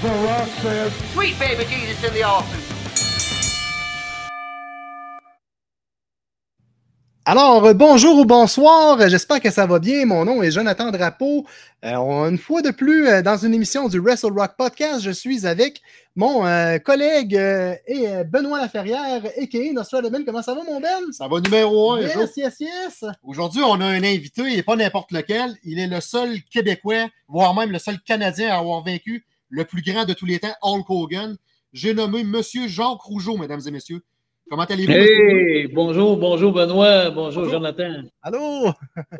The Rock says, Sweet baby Jesus in the offing. Alors, euh, bonjour ou bonsoir, j'espère que ça va bien. Mon nom est Jonathan Drapeau. Euh, une fois de plus, euh, dans une émission du Wrestle Rock Podcast, je suis avec mon euh, collègue euh, et Benoît Laferrière, a.k.a. Nostradamus. Comment ça va, mon Ben? Ça va numéro un. Yes, yes, yes. Aujourd'hui, on a un invité, il n'est pas n'importe lequel. Il est le seul Québécois, voire même le seul Canadien à avoir vaincu le plus grand de tous les temps, Hulk Hogan. J'ai nommé Monsieur Jacques Rougeau, mesdames et messieurs. Comment allez-vous? Hey, bonjour, bonjour Benoît, bonjour, Bonjour. Jonathan. Allô?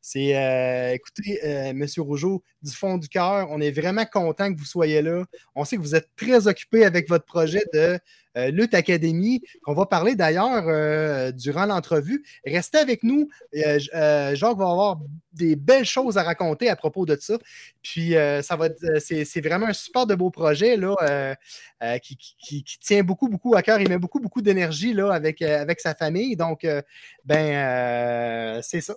C'est, euh, écoutez, euh, Monsieur Rougeau, du fond du cœur, on est vraiment content que vous soyez là. On sait que vous êtes très occupé avec votre projet de euh, Lutte Académie, qu'on va parler d'ailleurs euh, durant l'entrevue. Restez avec nous. Euh, euh, Jacques va avoir des belles choses à raconter à propos de ça. Puis, euh, ça va c'est, vraiment un super de beau projet là, qui, tient beaucoup, beaucoup à cœur. Il met beaucoup, beaucoup d'énergie là, avec, avec sa famille. Donc, ben, c'est ça.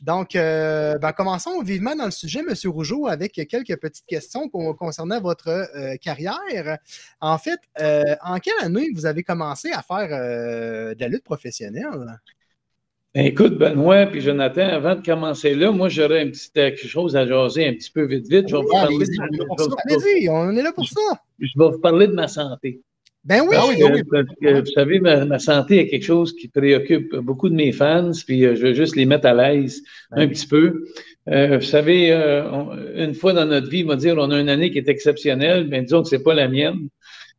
Donc, ben, commençons vivement dans le sujet, M. Rougeau, avec quelques petites questions con- concernant votre carrière. En fait, en quelle année vous avez commencé à faire euh, de la lutte professionnelle? Ben, écoute, Benoît puis Jonathan, avant de commencer là, moi j'aurais un petit euh, quelque chose à jaser un petit peu vite vite. Je vais vous parler de- on est là pour ça. vais- Allez-y, on est là pour ça. je vais vous parler de ma santé. Ben oui. Ah oui, Parce oui, que- parce que, vous savez, ma, ma santé est quelque chose qui préoccupe beaucoup de mes fans, puis euh, je veux juste les mettre à l'aise Ben un oui. petit peu. Euh, vous savez, euh, on- une fois dans notre vie, on va dire, on a une année qui est exceptionnelle, mais disons que c'est pas la mienne.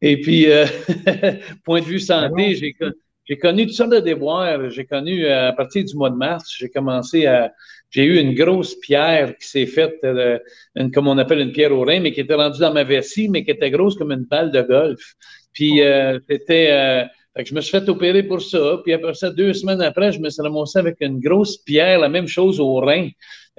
Et puis, euh, point de vue santé, j'ai con- j'ai connu toutes sortes de déboires. J'ai connu, euh, à partir du mois de mars, j'ai commencé à... J'ai eu une grosse pierre qui s'est faite, euh, une, comme on appelle une pierre au rein, mais qui était rendue dans ma vessie, mais qui était grosse comme une balle de golf. Puis euh, c'était. euh, fait que je me suis fait opérer pour ça. Puis après ça, deux semaines après, je me suis ramassé avec une grosse pierre, la même chose au rein,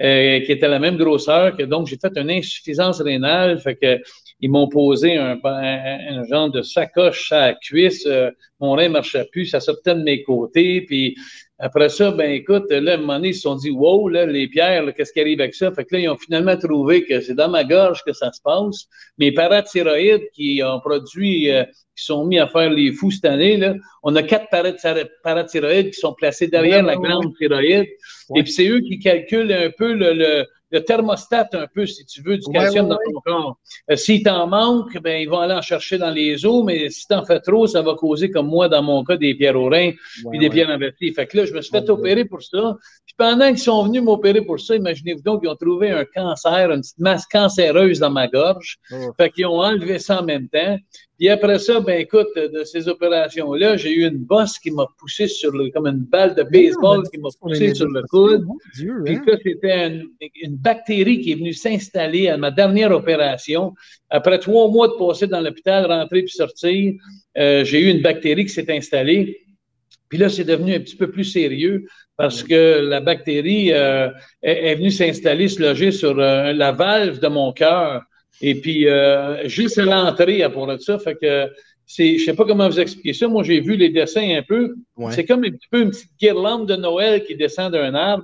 euh, qui était la même grosseur. Que, donc, j'ai fait une insuffisance rénale. Fait que ils m'ont posé un, un, un genre de sacoche à la cuisse. Euh, mon rein ne marchait plus, ça sortait de mes côtés. Puis après ça, ben écoute, là, à un moment donné, ils se sont dit Wow, là, les pierres, qu'est-ce qui arrive avec ça? Fait que là, ils ont finalement trouvé que c'est dans ma gorge que ça se passe. Mes parathyroïdes qui ont produit, euh, qui sont mis à faire les fous cette année, là, on a quatre parathyro- parathyroïdes qui sont placés derrière Ouais, la ouais, glande thyroïde. Et puis c'est eux qui calculent un peu le, le, le thermostat, un peu, si tu veux, du Ouais, calcium ouais, dans ton corps. Euh, S'il t'en manque, ben, ils vont aller en chercher dans les os, mais si t'en fais trop, ça va causer, comme moi, dans mon cas, des pierres au rein, puis des pierres investies. Fait que là, je me suis fait opérer pour ça. Puis pendant qu'ils sont venus m'opérer pour ça, imaginez-vous donc, ils ont trouvé un cancer, une petite masse cancéreuse dans ma gorge. Oh. Fait qu'ils ont enlevé ça en même temps. Puis après ça, ben écoute, de ces opérations-là, j'ai eu une bosse qui m'a poussé sur le, comme une balle de baseball qui m'a poussé sur le coude. Dieu, Puis hein? ça, c'était une, une bactérie qui est venue s'installer à ma dernière opération. Après trois mois de passer dans l'hôpital, rentrer puis sortir, euh, j'ai eu une bactérie qui s'est installée. Puis là, c'est devenu un petit peu plus sérieux parce que la bactérie euh, est, est venue s'installer, se loger sur euh, la valve de mon cœur. Et puis, euh, juste à l'entrée, à pour de ça, fait que c'est, je sais pas comment vous expliquer ça. Moi, j'ai vu les dessins un peu. Ouais. C'est comme un petit peu une petite guirlande de Noël qui descend d'un arbre,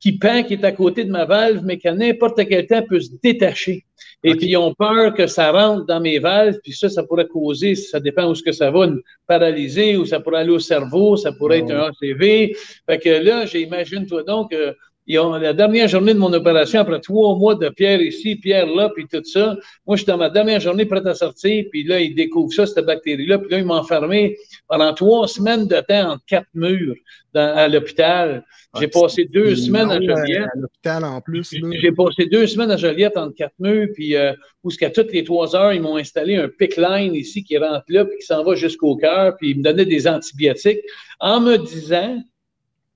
qui pend, qui est à côté de ma valve, mais qu'à n'importe quel temps peut se détacher. Et puis, ils ont peur que ça rentre dans mes valves, puis ça, ça pourrait causer, ça dépend où ce que ça va, une paralysée, ou ça pourrait aller au cerveau, ça pourrait être un ACV. Fait que là, j'imagine-toi donc, euh, ils ont, la dernière journée de mon opération, après trois mois de pierre ici, pierre là, puis tout ça, moi, je suis dans ma dernière journée prête à sortir, puis là, ils découvrent ça, cette bactérie-là, puis là, ils m'ont enfermé pendant trois semaines de temps entre quatre murs dans- à l'hôpital. J'ai Ah, passé deux semaines à euh, Joliette. À l'hôpital en plus. J'ai passé deux semaines à Joliette entre quatre murs, puis euh, où ce qu'à toutes les trois heures, ils m'ont installé un pick line ici qui rentre là, puis qui s'en va jusqu'au cœur, puis ils me donnaient des antibiotiques en me disant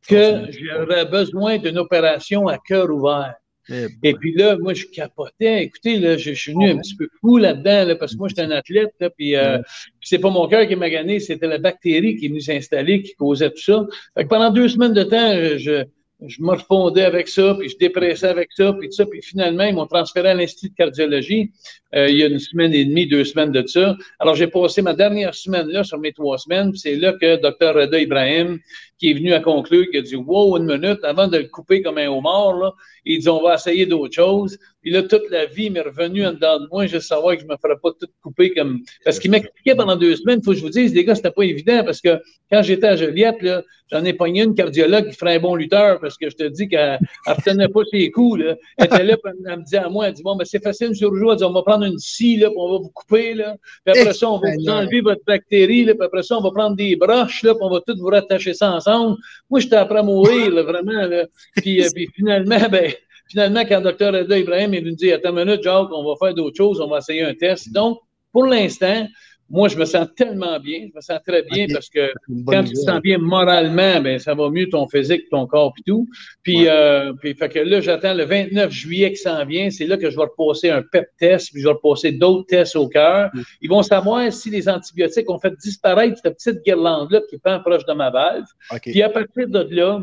que j'aurais besoin d'une opération à cœur ouvert. Eh Et puis là, moi, je capotais. Écoutez, là, je, je suis venu un petit peu fou là-dedans, là, parce que moi, j'étais un athlète, là, puis euh, c'est pas mon cœur qui m'a gagné, c'était la bactérie qui est venue s'installer, qui causait tout ça. Fait que pendant deux semaines de temps, je, je me refondais avec ça, puis je dépressais avec ça, puis ça. Puis finalement, ils m'ont transféré à l'Institut de cardiologie euh, il y a une semaine et demie, deux semaines de ça. Alors, j'ai passé ma dernière semaine là, sur mes trois semaines, c'est là que Dr. Reda Ibrahim, qui est venu à conclure, qui a dit Wow, une minute, avant de le couper comme un homard, là, il dit On va essayer d'autres choses. Puis là, toute la vie m'est revenue en dedans de moi, je savais que je me ferais pas tout couper comme. Parce qu'il m'expliquait pendant deux semaines, il faut que je vous dise, les gars, c'était pas évident parce que quand j'étais à Joliette, j'en ai pogné une cardiologue qui ferait un bon lutteur parce que je te dis qu'elle ne retenait pas ses coups. Là. Elle était là, puis elle me disait à moi, elle dit Bon, ben, c'est facile, M. Rougeau, elle dit On va prendre une scie, là, puis on va vous couper, là. Puis après ça, on va vous enlever votre bactérie, là, puis après ça, on va prendre des broches, là, puis on va tout vous rattacher ça ensemble. Moi, j'étais après à mourir, là, vraiment. Là. Puis, euh, puis finalement, ben, finalement, quand le Dr. Reda Ibrahim est venu dire Attends une minute, Jacques, on va faire d'autres choses, on va essayer un test. Donc, pour l'instant, moi, je me sens tellement bien, je me sens très bien parce que quand tu te sens bien moralement, ben, ça va mieux ton physique, ton corps et tout. Puis, Ouais. euh, puis fait que là, j'attends le 29 juillet qui s'en vient. C'est là que je vais repasser un PEP test, puis je vais repasser d'autres tests au cœur. Mm. Ils vont savoir si les antibiotiques ont fait disparaître cette petite guirlande-là qui pend proche de ma valve. Puis à partir de là,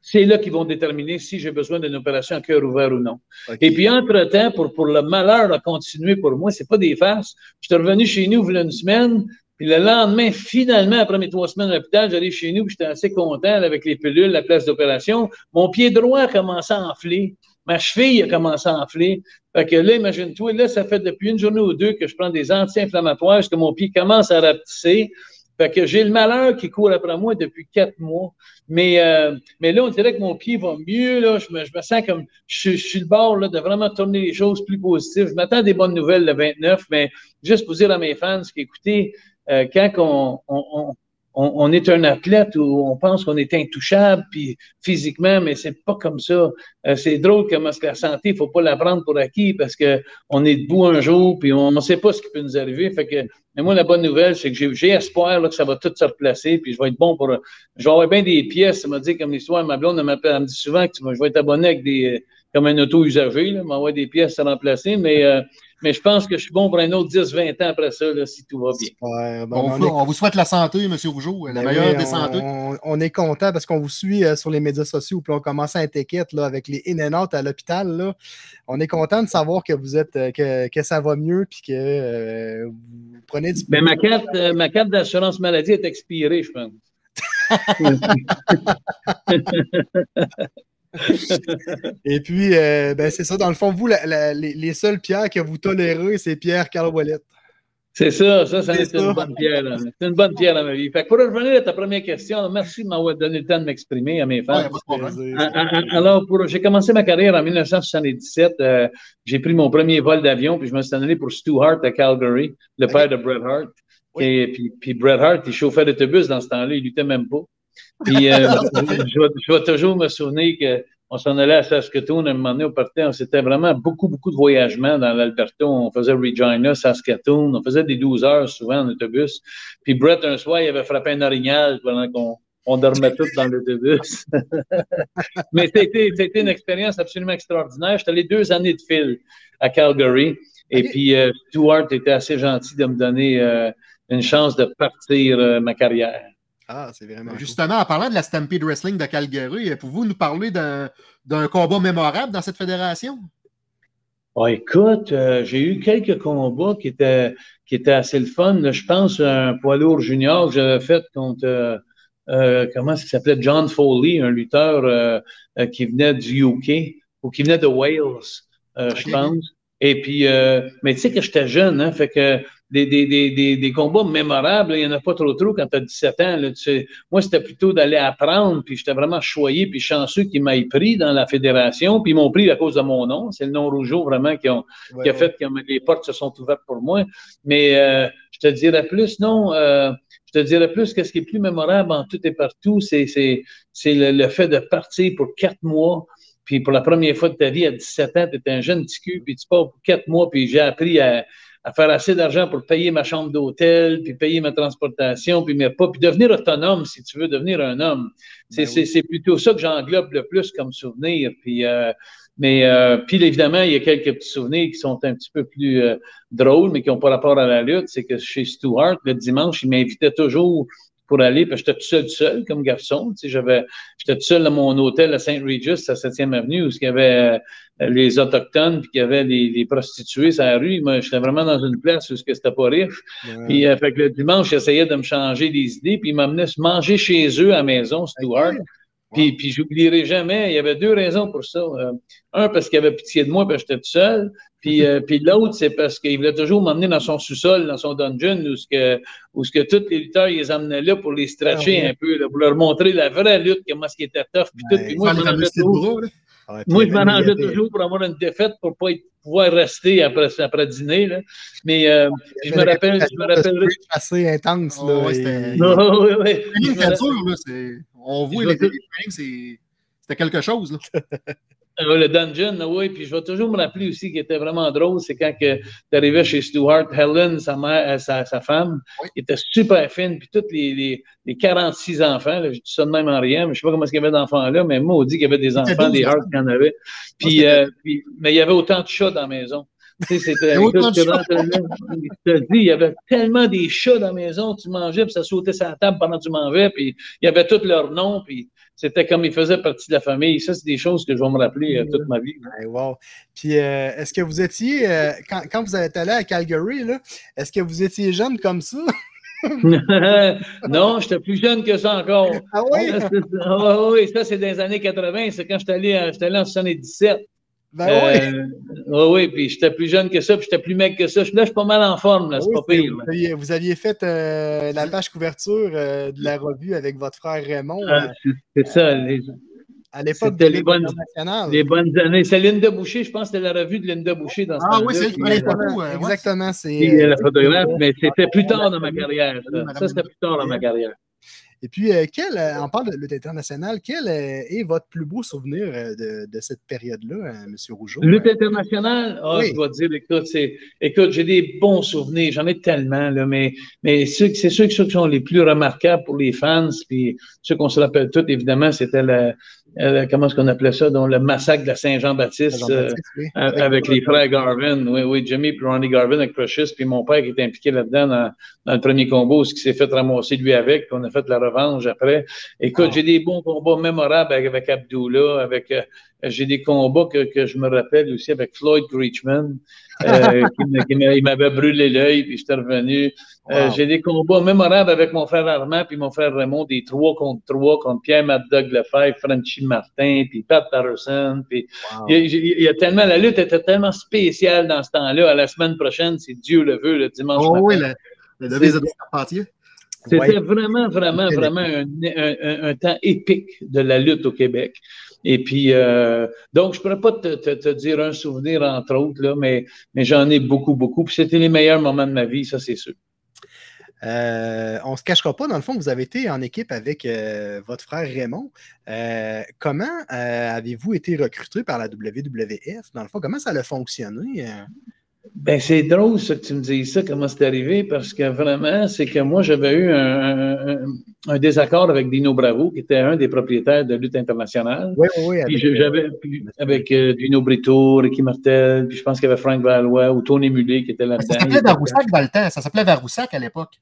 c'est là qu'ils vont déterminer si j'ai besoin d'une opération à cœur ouvert ou non. Et puis, entre-temps, pour, pour le malheur de continuer pour moi, c'est pas des farces. Je suis revenu chez nous il y a une semaine, puis le lendemain, finalement, après mes trois semaines à l'hôpital, j'allais chez nous, puis j'étais assez content avec les pilules, la place d'opération. Mon pied droit a commencé à enfler. Ma cheville a commencé à enfler. Fait que là, imagine-toi, là, ça fait depuis une journée ou deux que je prends des anti-inflammatoires que mon pied commence à rapetisser. Fait que j'ai le malheur qui court après moi depuis quatre mois. Mais, euh, mais là, on dirait que mon pied va mieux. Là. Je, me, je me sens comme je, je suis le bord là, de vraiment tourner les choses plus positives. Je m'attends des bonnes nouvelles le 29, mais juste pour dire à mes fans qu'écoutez, euh, quand on, on, on, on, est un athlète où on pense qu'on est intouchable puis physiquement, mais c'est pas comme ça. Euh, c'est drôle comment la santé, il faut pas la prendre pour acquis parce que on est debout un jour puis on ne sait pas ce qui peut nous arriver. Fait que mais moi, la bonne nouvelle, c'est que j'ai espoir là, que ça va tout se replacer, puis je vais être bon pour. Je vais avoir bien des pièces. Ça m'a dit comme l'histoire, ma blonde, elle, elle me dit souvent que tu je vais être abonné avec des. comme un auto usagé, là, m'envoyer des pièces à remplacer, mais, euh, mais je pense que je suis bon pour un autre 10-20 ans après ça, là, si tout va bien. Ben, On, on vous- est- on vous souhaite la santé, M. Rougeau, la Ben meilleure oui, des on- santé. On, on est content parce qu'on vous suit euh, sur les médias sociaux, puis on commence à là, avec les in and out à l'hôpital. On est content de savoir que vous êtes euh, que, que ça va mieux puis que euh, vous prenez du Mais ma carte, euh, ma carte d'assurance maladie est expirée, je pense. Et puis, euh, ben, c'est ça. Dans le fond, vous, la- la- les, les seules pierres que vous tolérez, c'est Pierre Ouellet. C'est ça, ça, ça C'est une bonne pierre. C'est une bonne pierre dans ma vie. Fait que pour revenir à ta première question, merci de m'avoir donné le temps de m'exprimer à mes fans. Ouais, ah, ah, Alors, j'ai commencé ma carrière en 1977. euh, j'ai pris mon premier vol d'avion, puis je me suis en allé pour Stu Hart à Calgary, le père de Bret Hart. Oui. Et puis, puis Bret Hart, il chauffait d'autobus dans ce temps-là, il luttait même pas. Puis, euh, je, vais, je vais toujours me souvenir qu'on s'en allait à Saskatoon, à un moment donné, on partait, on- c'était vraiment beaucoup, beaucoup de voyagements dans l'Alberta. On faisait Regina, Saskatoon, on faisait des 12 heures souvent en autobus. Puis Brett, un soir, il avait frappé un orignal pendant qu'on on dormait tous dans l'autobus. Mais c'était c'était une expérience absolument extraordinaire. J'étais allé deux années de fil à Calgary. Et puis, euh, Stuart était assez gentil de me donner euh, une chance de partir euh, ma carrière. Ah, c'est vraiment. cool. Justement, en parlant de la Stampede Wrestling de Calgary, pouvez-vous nous parler d'un combat mémorable dans cette fédération? Ah, écoute, euh, j'ai eu quelques combats qui étaient, qui étaient assez le fun. Je pense à un poids lourd junior que j'avais fait contre, euh, euh, comment est-ce qu'il s'appelait? John Foley, un lutteur euh, euh, qui venait du UK ou qui venait de Wales, euh, je pense. Et puis, euh, mais tu sais que j'étais jeune, hein, fait que des, des, des, des, des combats mémorables, là, il n'y en a pas trop trop quand tu as 17 ans. Là, tu sais. moi, c'était plutôt d'aller apprendre, puis j'étais vraiment choyé, puis chanceux qu'ils m'aient pris dans la fédération, puis ils m'ont pris à cause de mon nom. C'est le nom Rougeau vraiment qui, ont, Ouais, qui a fait que les portes se sont ouvertes pour moi. Mais euh, je te dirais plus, non, euh, je te dirais plus que ce qui est plus mémorable en tout et partout, c'est, c'est, c'est le, le fait de partir pour quatre mois. Puis pour la première fois de ta vie, à 17 ans, tu étais un jeune petit cul, puis tu pars pour quatre mois, puis j'ai appris à, à faire assez d'argent pour payer ma chambre d'hôtel, puis payer ma transportation, puis mes repas, puis devenir autonome, si tu veux, devenir un homme. C'est Ben oui. c'est plutôt ça que j'englobe le plus comme souvenir. Puis, euh, mais euh, puis évidemment, il y a quelques petits souvenirs qui sont un petit peu plus euh, drôles, mais qui n'ont pas rapport à la lutte. C'est que chez Stuart, le dimanche, il m'invitait toujours pour aller, parce que j'étais tout seul, tout seul comme garçon. Tu sais, j'avais, j'étais tout seul dans mon hôtel à Saint Regis, à 7e Avenue, où il y avait euh, les Autochtones, puis qu'il y avait les, les prostituées sur la rue. Moi, j'étais vraiment dans une place où c'était pas riche. Puis, euh, fait que le dimanche, j'essayais de me changer des idées, puis ils m'amenaient manger chez eux à la maison, Stuart. Puis, puis j'oublierai jamais, il y avait deux raisons pour ça. Euh, un, parce qu'il avait pitié de moi, parce que j'étais tout seul. Puis, euh, puis l'autre, c'est parce qu'il voulait toujours m'emmener dans son sous-sol, dans son dungeon, où ce que, où ce que tous les lutteurs, ils les amenaient là pour les stretcher Ah ouais. un peu, là, pour leur montrer la vraie lutte, comment ce qui était tough, puis tout. Puis moi, je m'en toujours-. Ouais, moi, je m'arrangeais toujours pour avoir une défaite pour pas être- pouvoir rester après, après dîner. Là. Mais euh, je me rappelle, je me une rappelle. réputation assez intense. Oh, là, ouais, et- c'était- Non, oui, oui. Là. On voit les les c'est- c'était quelque chose, là. Euh, le dungeon, oui, puis je vais toujours me rappeler aussi qui était vraiment drôle, c'est quand tu arrivais chez Stuart, Helen, sa mère, euh, sa, sa femme, Oui. qui était super fine, puis tous les, les, les 46 enfants, là, je dis ça de même en rien, mais je sais pas comment est-ce qu'il y avait d'enfants là, mais moi, on dit qu'il y avait des enfants, 12 des hearts qu'il y en avait. Puis, euh, puis- mais il y avait autant de chats dans la maison. Tu sais, c'était, te dis, il y avait tellement des chats dans la maison, tu mangeais, puis ça sautait sur la table pendant que tu mangeais, puis il y avait tous leurs noms, puis c'était comme ils faisaient partie de la famille. Ça, c'est des choses que je vais me rappeler euh, toute ma vie. Wow. Puis, euh, est-ce que vous étiez, euh, quand, quand vous êtes allé à Calgary, est-ce que vous étiez jeune comme ça? non, j'étais plus jeune que ça encore. Ah oui? C'est- ah oui, ça, c'est dans les années 80. C'est quand j'étais allé, allé en 77. Ben oui. Euh, oui, oui, puis j'étais plus jeune que ça, puis j'étais plus mec que ça. Là, je suis pas mal en forme, là, c'est Oui, pas c'est- pire. vous, aviez, vous aviez fait euh, la page couverture euh, de la revue avec votre frère Raymond Ah, euh, c'est- c'est ça, les, à l'époque de c'était les bonnes- internationale. les bonnes années. C'est Linda Boucher, je pense que c'était la revue de Linda Boucher dans ce Ah oui, c'est ouais. Exactement, c'est. euh, la photographe, mais c'était plus tard dans ma carrière. Ça, c'était plus tard dans ma carrière. Et puis, euh, quel, euh, on parle de lutte internationale, quel euh, est votre plus beau souvenir euh, de, de cette période-là, euh, M. Rougeau? Lutte internationale, ah, Oui. je dois te dire, écoute, écoute, j'ai des bons souvenirs, j'en ai tellement, là, mais, mais c'est ceux, ceux qui sont les plus remarquables pour les fans, puis ceux qu'on se rappelle tous, évidemment, c'était le, euh, comment est-ce qu'on appelait ça, donc le massacre de la Saint-Jean-Baptiste, euh, oui. avec les frères Garvin, oui, oui, Jimmy puis Ronnie Garvin avec Precious, puis mon père qui était impliqué là-dedans dans, dans le premier combo, ce qui s'est fait ramasser lui avec, puis on a fait la revanche après. Écoute, Ah. j'ai des bons combats mémorables avec, avec Abdullah, avec euh, j'ai des combats que, que je me rappelle aussi avec Floyd Creechman, euh, qui, il m'avait brûlé l'œil, puis j'étais revenu. Euh, j'ai des combats mémorables avec mon frère Armand puis mon frère Raymond, des trois contre trois, contre Pierre Mad Dog Lefebvre, Frenchy Martin, puis Pat Patterson, puis Wow. il y, a, il y a tellement, la lutte était tellement spéciale dans ce temps-là. À la semaine prochaine, si Dieu le veut, le dimanche Oh matin. oui, la, la devise de Carpentier. C'était Ouais. vraiment, vraiment, vraiment un, un- un- un temps épique de la lutte au Québec. Et puis, euh, donc, je pourrais pas te, dire un souvenir, entre autres, là, mais, mais j'en ai beaucoup, beaucoup. Puis c'était les meilleurs moments de ma vie, ça, c'est sûr. Euh, on ne se cachera pas, dans le fond, vous avez été en équipe avec euh, votre frère Raymond. Comment avez-vous été recruté par la WWF? Dans le fond, comment ça a fonctionné? Euh? Ben, c'est drôle, ça, que tu me dises ça, comment c'est arrivé, parce que vraiment, c'est que moi, j'avais eu un, un- un désaccord avec Dino Bravo, qui était un des propriétaires de lutte internationale. Oui, oui, oui. Puis je- j'avais avec euh, Dino Brito, Ricky Martel, puis je pense qu'il y avait Frank Valois ou Tony Mullet qui était Ça là-dedans. s'appelait Varoussac dans le temps. Ça s'appelait Varoussac à l'époque.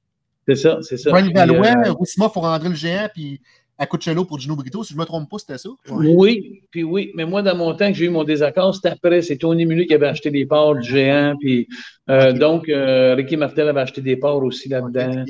C'est ça, c'est ça. Frank Valois, euh, Roussima pour André le Géant, puis Acuccello pour Gino Brito. Si je ne me trompe pas, c'était ça? Oui, puis oui, mais moi, dans mon temps que j'ai eu mon désaccord, c'était après, c'est Tony Mullet qui avait acheté des parts du géant, puis euh, donc euh, Ricky Martel avait acheté des parts aussi là-dedans.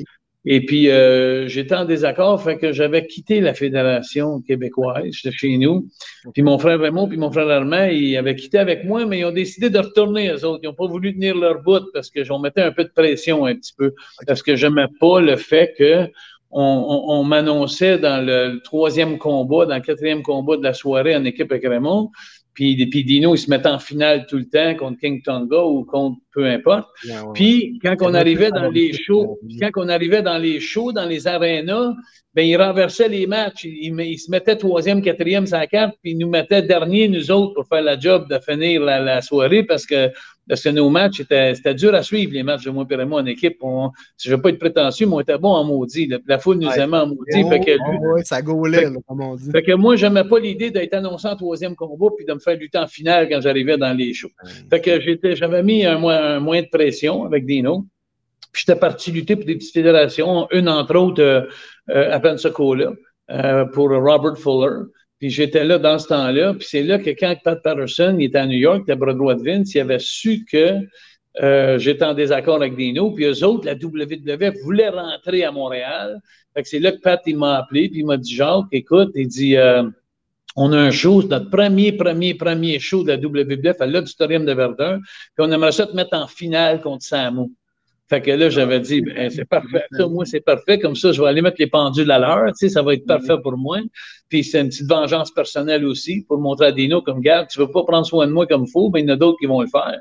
Et puis, euh, j'étais en désaccord, fait que j'avais quitté la Fédération québécoise, j'étais chez nous. Puis mon frère Raymond puis mon frère Armand, ils avaient quitté avec moi, mais ils ont décidé de retourner, eux autres. Ils n'ont pas voulu tenir leur bout parce que j'en mettais un peu de pression un petit peu. Parce que j'aimais pas le fait que on, on- on m'annonçait dans le troisième combat, dans le quatrième combat de la soirée en équipe avec Raymond. Puis, puis Dino, il se mettait en finale tout le temps contre King Tonga ou contre peu importe. Ouais, ouais, ouais. Puis quand on va arrivait dans les shows, quand on arrivait dans les shows, dans les arénas, ben il renversait les matchs. Il, il- il se mettait troisième, quatrième carte, puis il nous mettait dernier, nous autres, pour faire la job de finir la, la soirée parce que, parce que nos matchs, étaient- c'était dur à suivre, les matchs de moi et moi en équipe. On, si je ne veux pas être prétentieux, mais on était bon en maudit. La, la foule nous Ouais. aimait en maudit. Oh, Fait que, oh, ouais, ça gaulait, là, comme on dit. fait que moi, j'aimais pas l'idée d'être annoncé en troisième combat puis de me faire lutter en finale quand j'arrivais dans les shows. Fait que j'étais, j'avais mis un, moyen- un moyen de pression avec Dino. Puis j'étais parti lutter pour des petites fédérations, une entre autres euh, euh, à Pensacola, euh, pour Robert Fuller. Puis j'étais là dans ce temps-là. Puis c'est là que quand Pat Patterson était à New York, il était droit de Vince, il avait su que j'étais en désaccord avec Dino. Puis eux autres, la WWF voulait rentrer à Montréal. C'est là que Pat il m'a appelé, puis il m'a dit Jacques, écoute, il dit on a un show, notre premier, premier, premier show de la WWF à l'Auditorium de Verdun, puis on aimerait ça te mettre en finale contre Samu. Fait que là, j'avais dit, ben, c'est parfait. Ça, moi, c'est parfait. Comme ça, je vais aller mettre les pendules à l'heure. Tu sais, ça va être parfait pour moi. Puis c'est une petite vengeance personnelle aussi pour montrer à Dino comme, garde, tu veux pas prendre soin de moi comme faut, ben, il y en a d'autres qui vont le faire.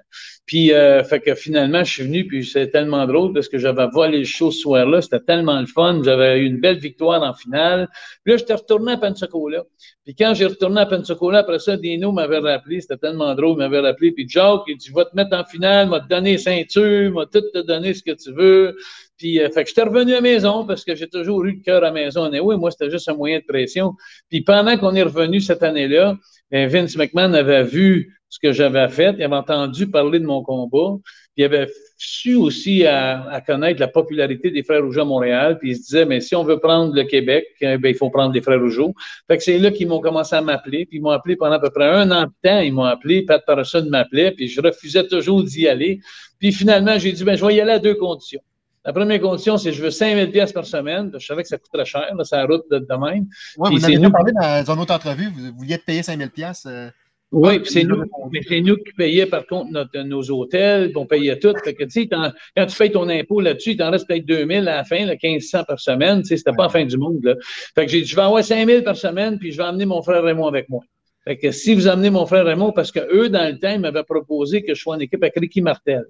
Puis, euh, fait que finalement, je suis venu, puis c'est tellement drôle parce que j'avais volé le show ce soir-là. C'était tellement le fun. J'avais eu une belle victoire en finale. Puis là, j'étais retourné à Pensacola. Puis quand j'ai retourné à Pensacola, après ça, Dino m'avait rappelé. C'était tellement drôle. Il m'avait rappelé. Puis Jacques, il dit, je vais te mettre en finale, m'a te donner ceinture, m'a tout te donner ce que tu veux. Puis, euh, fait que j'étais revenu à la maison parce que j'ai toujours eu le cœur à la maison. Et oui, moi, c'était juste un moyen de pression. Puis pendant qu'on est revenu cette année-là, ben, Vince McMahon avait vu ce que j'avais fait, il avait entendu parler de mon combat, puis il avait su aussi à, connaître la popularité des Frères Rougeau à Montréal, puis il se disait, mais si on veut prendre le Québec, eh ben, il faut prendre les Frères Rougeau. Fait que c'est là qu'ils m'ont commencé à m'appeler, puis ils m'ont appelé pendant à peu près un an de temps, ils m'ont appelé, Pat Patterson m'appelait, puis je refusais toujours d'y aller. Puis finalement, j'ai dit, ben, je vais y aller à deux conditions. La première condition, c'est que je veux 5000 pièces par semaine. Je savais que ça coûterait cher, là, la route de, de même. Ouais, Puis vous avez nous- parlé dans une autre entrevue, vous vouliez te payer 5000 pièces. euh, Oui, puis c'est nous, nous qui payions par contre notre, nos hôtels, on payait tout. Fait que, quand tu payes ton impôt là-dessus, il t'en reste peut-être 2000 à la fin, là, 1500 par semaine. C'était pas la fin du monde, là. Fait que j'ai dit, je vais avoir 5000 par semaine, puis je vais emmener mon frère Raymond avec moi. Fait que si vous amenez mon frère Raymond, parce que eux, dans le temps, ils m'avaient proposé que je sois en équipe avec Ricky Martel.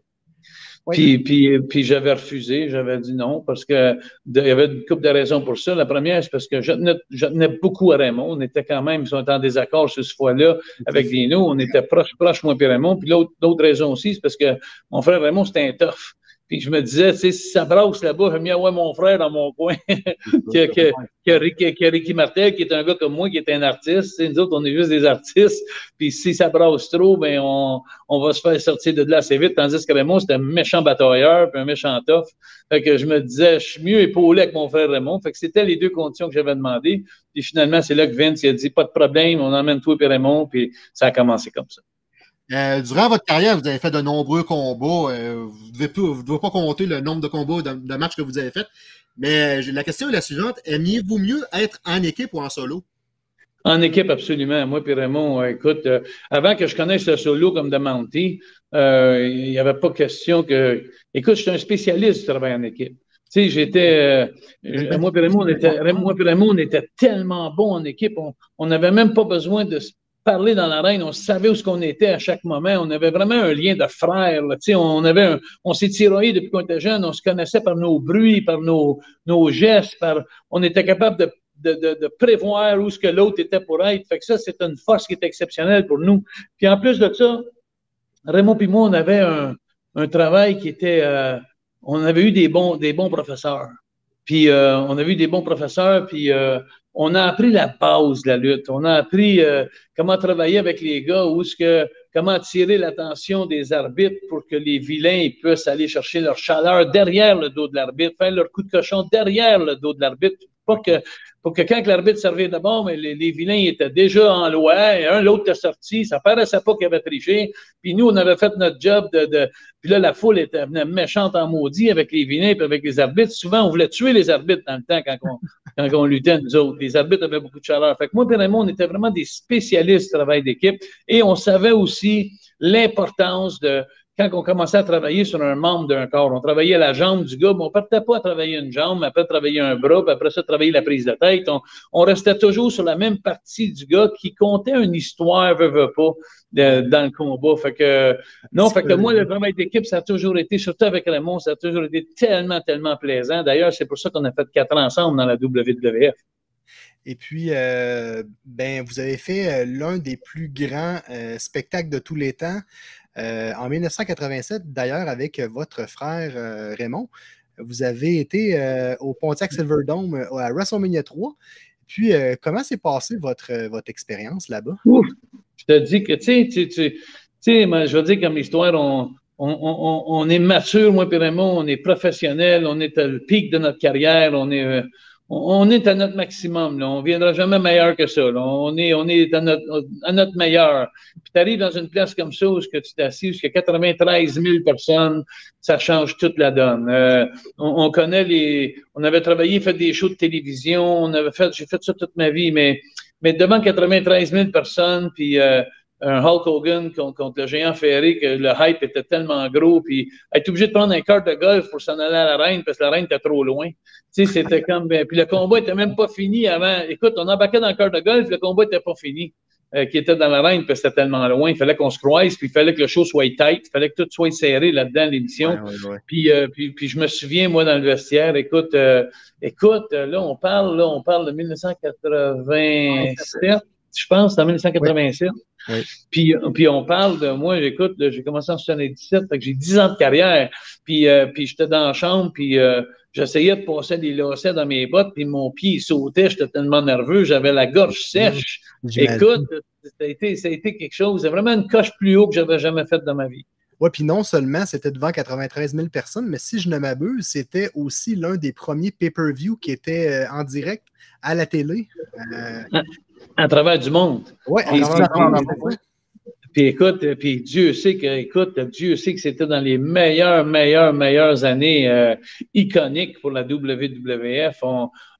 Oui. Puis, puis, puis j'avais refusé, j'avais dit non, parce que de- il y avait une couple de raisons pour ça. La première, c'est parce que je tenais, je tenais beaucoup à Raymond. On était quand même, ils sont en désaccord sur ce fois-là avec Dino. On était proche, proche, moi et Raymond. Puis l'autre, l'autre raison aussi, c'est parce que mon frère Raymond, c'était un tough. Puis je me disais, tu sais, si ça brasse là-bas, j'aime mieux avoir mon frère dans mon coin que, que, que, Ricky, que Ricky Martel, qui est un gars comme moi, qui est un artiste. Tu sais, nous autres, on est juste des artistes. Puis si ça brasse trop, ben on, on va se faire sortir de là assez vite. Tandis que Raymond, c'était un méchant batailleur, puis un méchant tough. Fait que je me disais, je suis mieux épaulé avec mon frère Raymond. Fait que c'était les deux conditions que j'avais demandées. Puis finalement, c'est là que Vince il a dit, pas de problème, on emmène toi et Raymond. Puis ça a commencé comme ça. Euh, durant votre carrière, vous avez fait de nombreux combats. Euh, vous ne devez, pas- vous devez pas compter le nombre de combats, de, de matchs que vous avez fait. Mais j'ai- la question est la suivante. Aimiez-vous mieux être en équipe ou en solo? En équipe, absolument. Moi et Raymond, euh, écoute, euh, avant que je connaisse le solo comme de euh, il n'y avait pas question que. Écoute, je suis un spécialiste du travail en équipe. Tu sais, j'étais. euh, moi et Raymond, on était, et Raymond, on était tellement bons en équipe. On n'avait même pas besoin de parler dans l'arène. On savait où ce qu'on était à chaque moment. On avait vraiment un lien de frères. on avait on s'est tiraillé depuis qu'on était jeune. On se connaissait par nos bruits, par nos, nos gestes. Par, on était capable de de, de, de prévoir où ce que l'autre était pour être. Fait que ça, c'est une force qui est exceptionnelle pour nous. Puis en plus de ça, Raymond et moi, on avait un, un travail qui était... euh, on avait eu des bons, des bons professeurs. Puis euh, on avait eu des bons professeurs, puis euh, on a appris la base de la lutte. On a appris euh, comment travailler avec les gars, où ce que, comment attirer l'attention des arbitres pour que les vilains puissent aller chercher leur chaleur derrière le dos de l'arbitre, faire leur coup de cochon derrière le dos de l'arbitre, pas que pour que quand l'arbitre servait d'abord, mais les, vilains étaient déjà en loi, et un, l'autre était sorti, ça paraissait pas qu'il avait triché, puis nous, on avait fait notre job de, de puis là, la foule était venait méchante en maudit avec les vilains et avec les arbitres. Souvent, on voulait tuer les arbitres dans le temps quand on, luttait, nous autres. Les arbitres avaient beaucoup de chaleur. Fait que moi et on était vraiment des spécialistes du travail d'équipe et on savait aussi l'importance de quand on commençait à travailler sur un membre d'un corps. On travaillait la jambe du gars, mais on ne partait pas à travailler une jambe, après travailler un bras, puis après ça, travailler la prise de tête. On, restait toujours sur la même partie du gars qui comptait une histoire, veut, veut pas, dans le combat. Fait que, non, fait que moi, le travail d'équipe, ça a toujours été, surtout avec Raymond, ça a toujours été tellement, tellement plaisant. D'ailleurs, c'est pour ça qu'on a fait quatre ans ensemble dans la WWF. Et puis, euh, ben, vous avez fait euh, l'un des plus grands euh, spectacles de tous les temps en 1987, d'ailleurs, avec votre frère Raymond. Vous avez été au Pontiac Silverdome à WrestleMania 3. Puis, comment s'est passée votre, votre expérience là-bas? Je te dis que, tu sais, tu je veux dire, comme l'histoire, on, on, on, on, est mature, moi et Raymond, on est professionnel, on est à le pic de notre carrière, on est, on est à notre maximum. Là. On ne viendra jamais meilleur que ça. On est, on est à, notre, à notre meilleur. Puis tu arrives dans une place comme ça où tu t'assises, où il y a 93 000 personnes, ça change toute la donne. Euh, on, connaît les. On avait travaillé, fait des shows de télévision, on avait fait, j'ai fait ça toute ma vie, mais, mais devant 93 000 personnes, puis euh, un Hulk Hogan contre, le géant ferré, que le hype était tellement gros, puis être obligé de prendre un cart de golf pour s'en aller à la reine parce que la reine était trop loin. Tu sais, c'était comme. Ben, puis le combat était même pas fini avant. Écoute, on embarquait dans le cart de golf, le combat était pas fini. Euh, qui était dans la reine parce que c'était tellement loin. Il fallait qu'on se croise, puis il fallait que le show soit tight, il fallait que tout soit serré là-dedans, l'émission. Puis, euh, puis, puis, je me souviens, moi, dans le vestiaire, écoute, euh, écoute, là, on parle, là, on parle de 1987 je pense, en 1987. Puis, puis on parle de moi, j'écoute, j'ai commencé en 77, fait que j'ai 10 ans de carrière. Puis, euh, puis j'étais dans la chambre, puis euh, j'essayais de passer des lacets dans mes bottes, puis mon pied sautait, j'étais tellement nerveux, j'avais la gorge sèche. Écoute, ça a, été, ça a été quelque chose, c'est vraiment une coche plus haut que j'avais jamais faite dans ma vie. Oui, puis non seulement c'était devant 93 000 personnes, mais si je ne m'abuse, c'était aussi l'un des premiers pay-per-view qui était euh, en direct à la télé. Ah, à travers du monde. Oui, Puis écoute, puis Dieu sait que, écoute, Dieu sait que c'était dans les meilleures, meilleures, meilleures années euh, iconiques pour la WWF.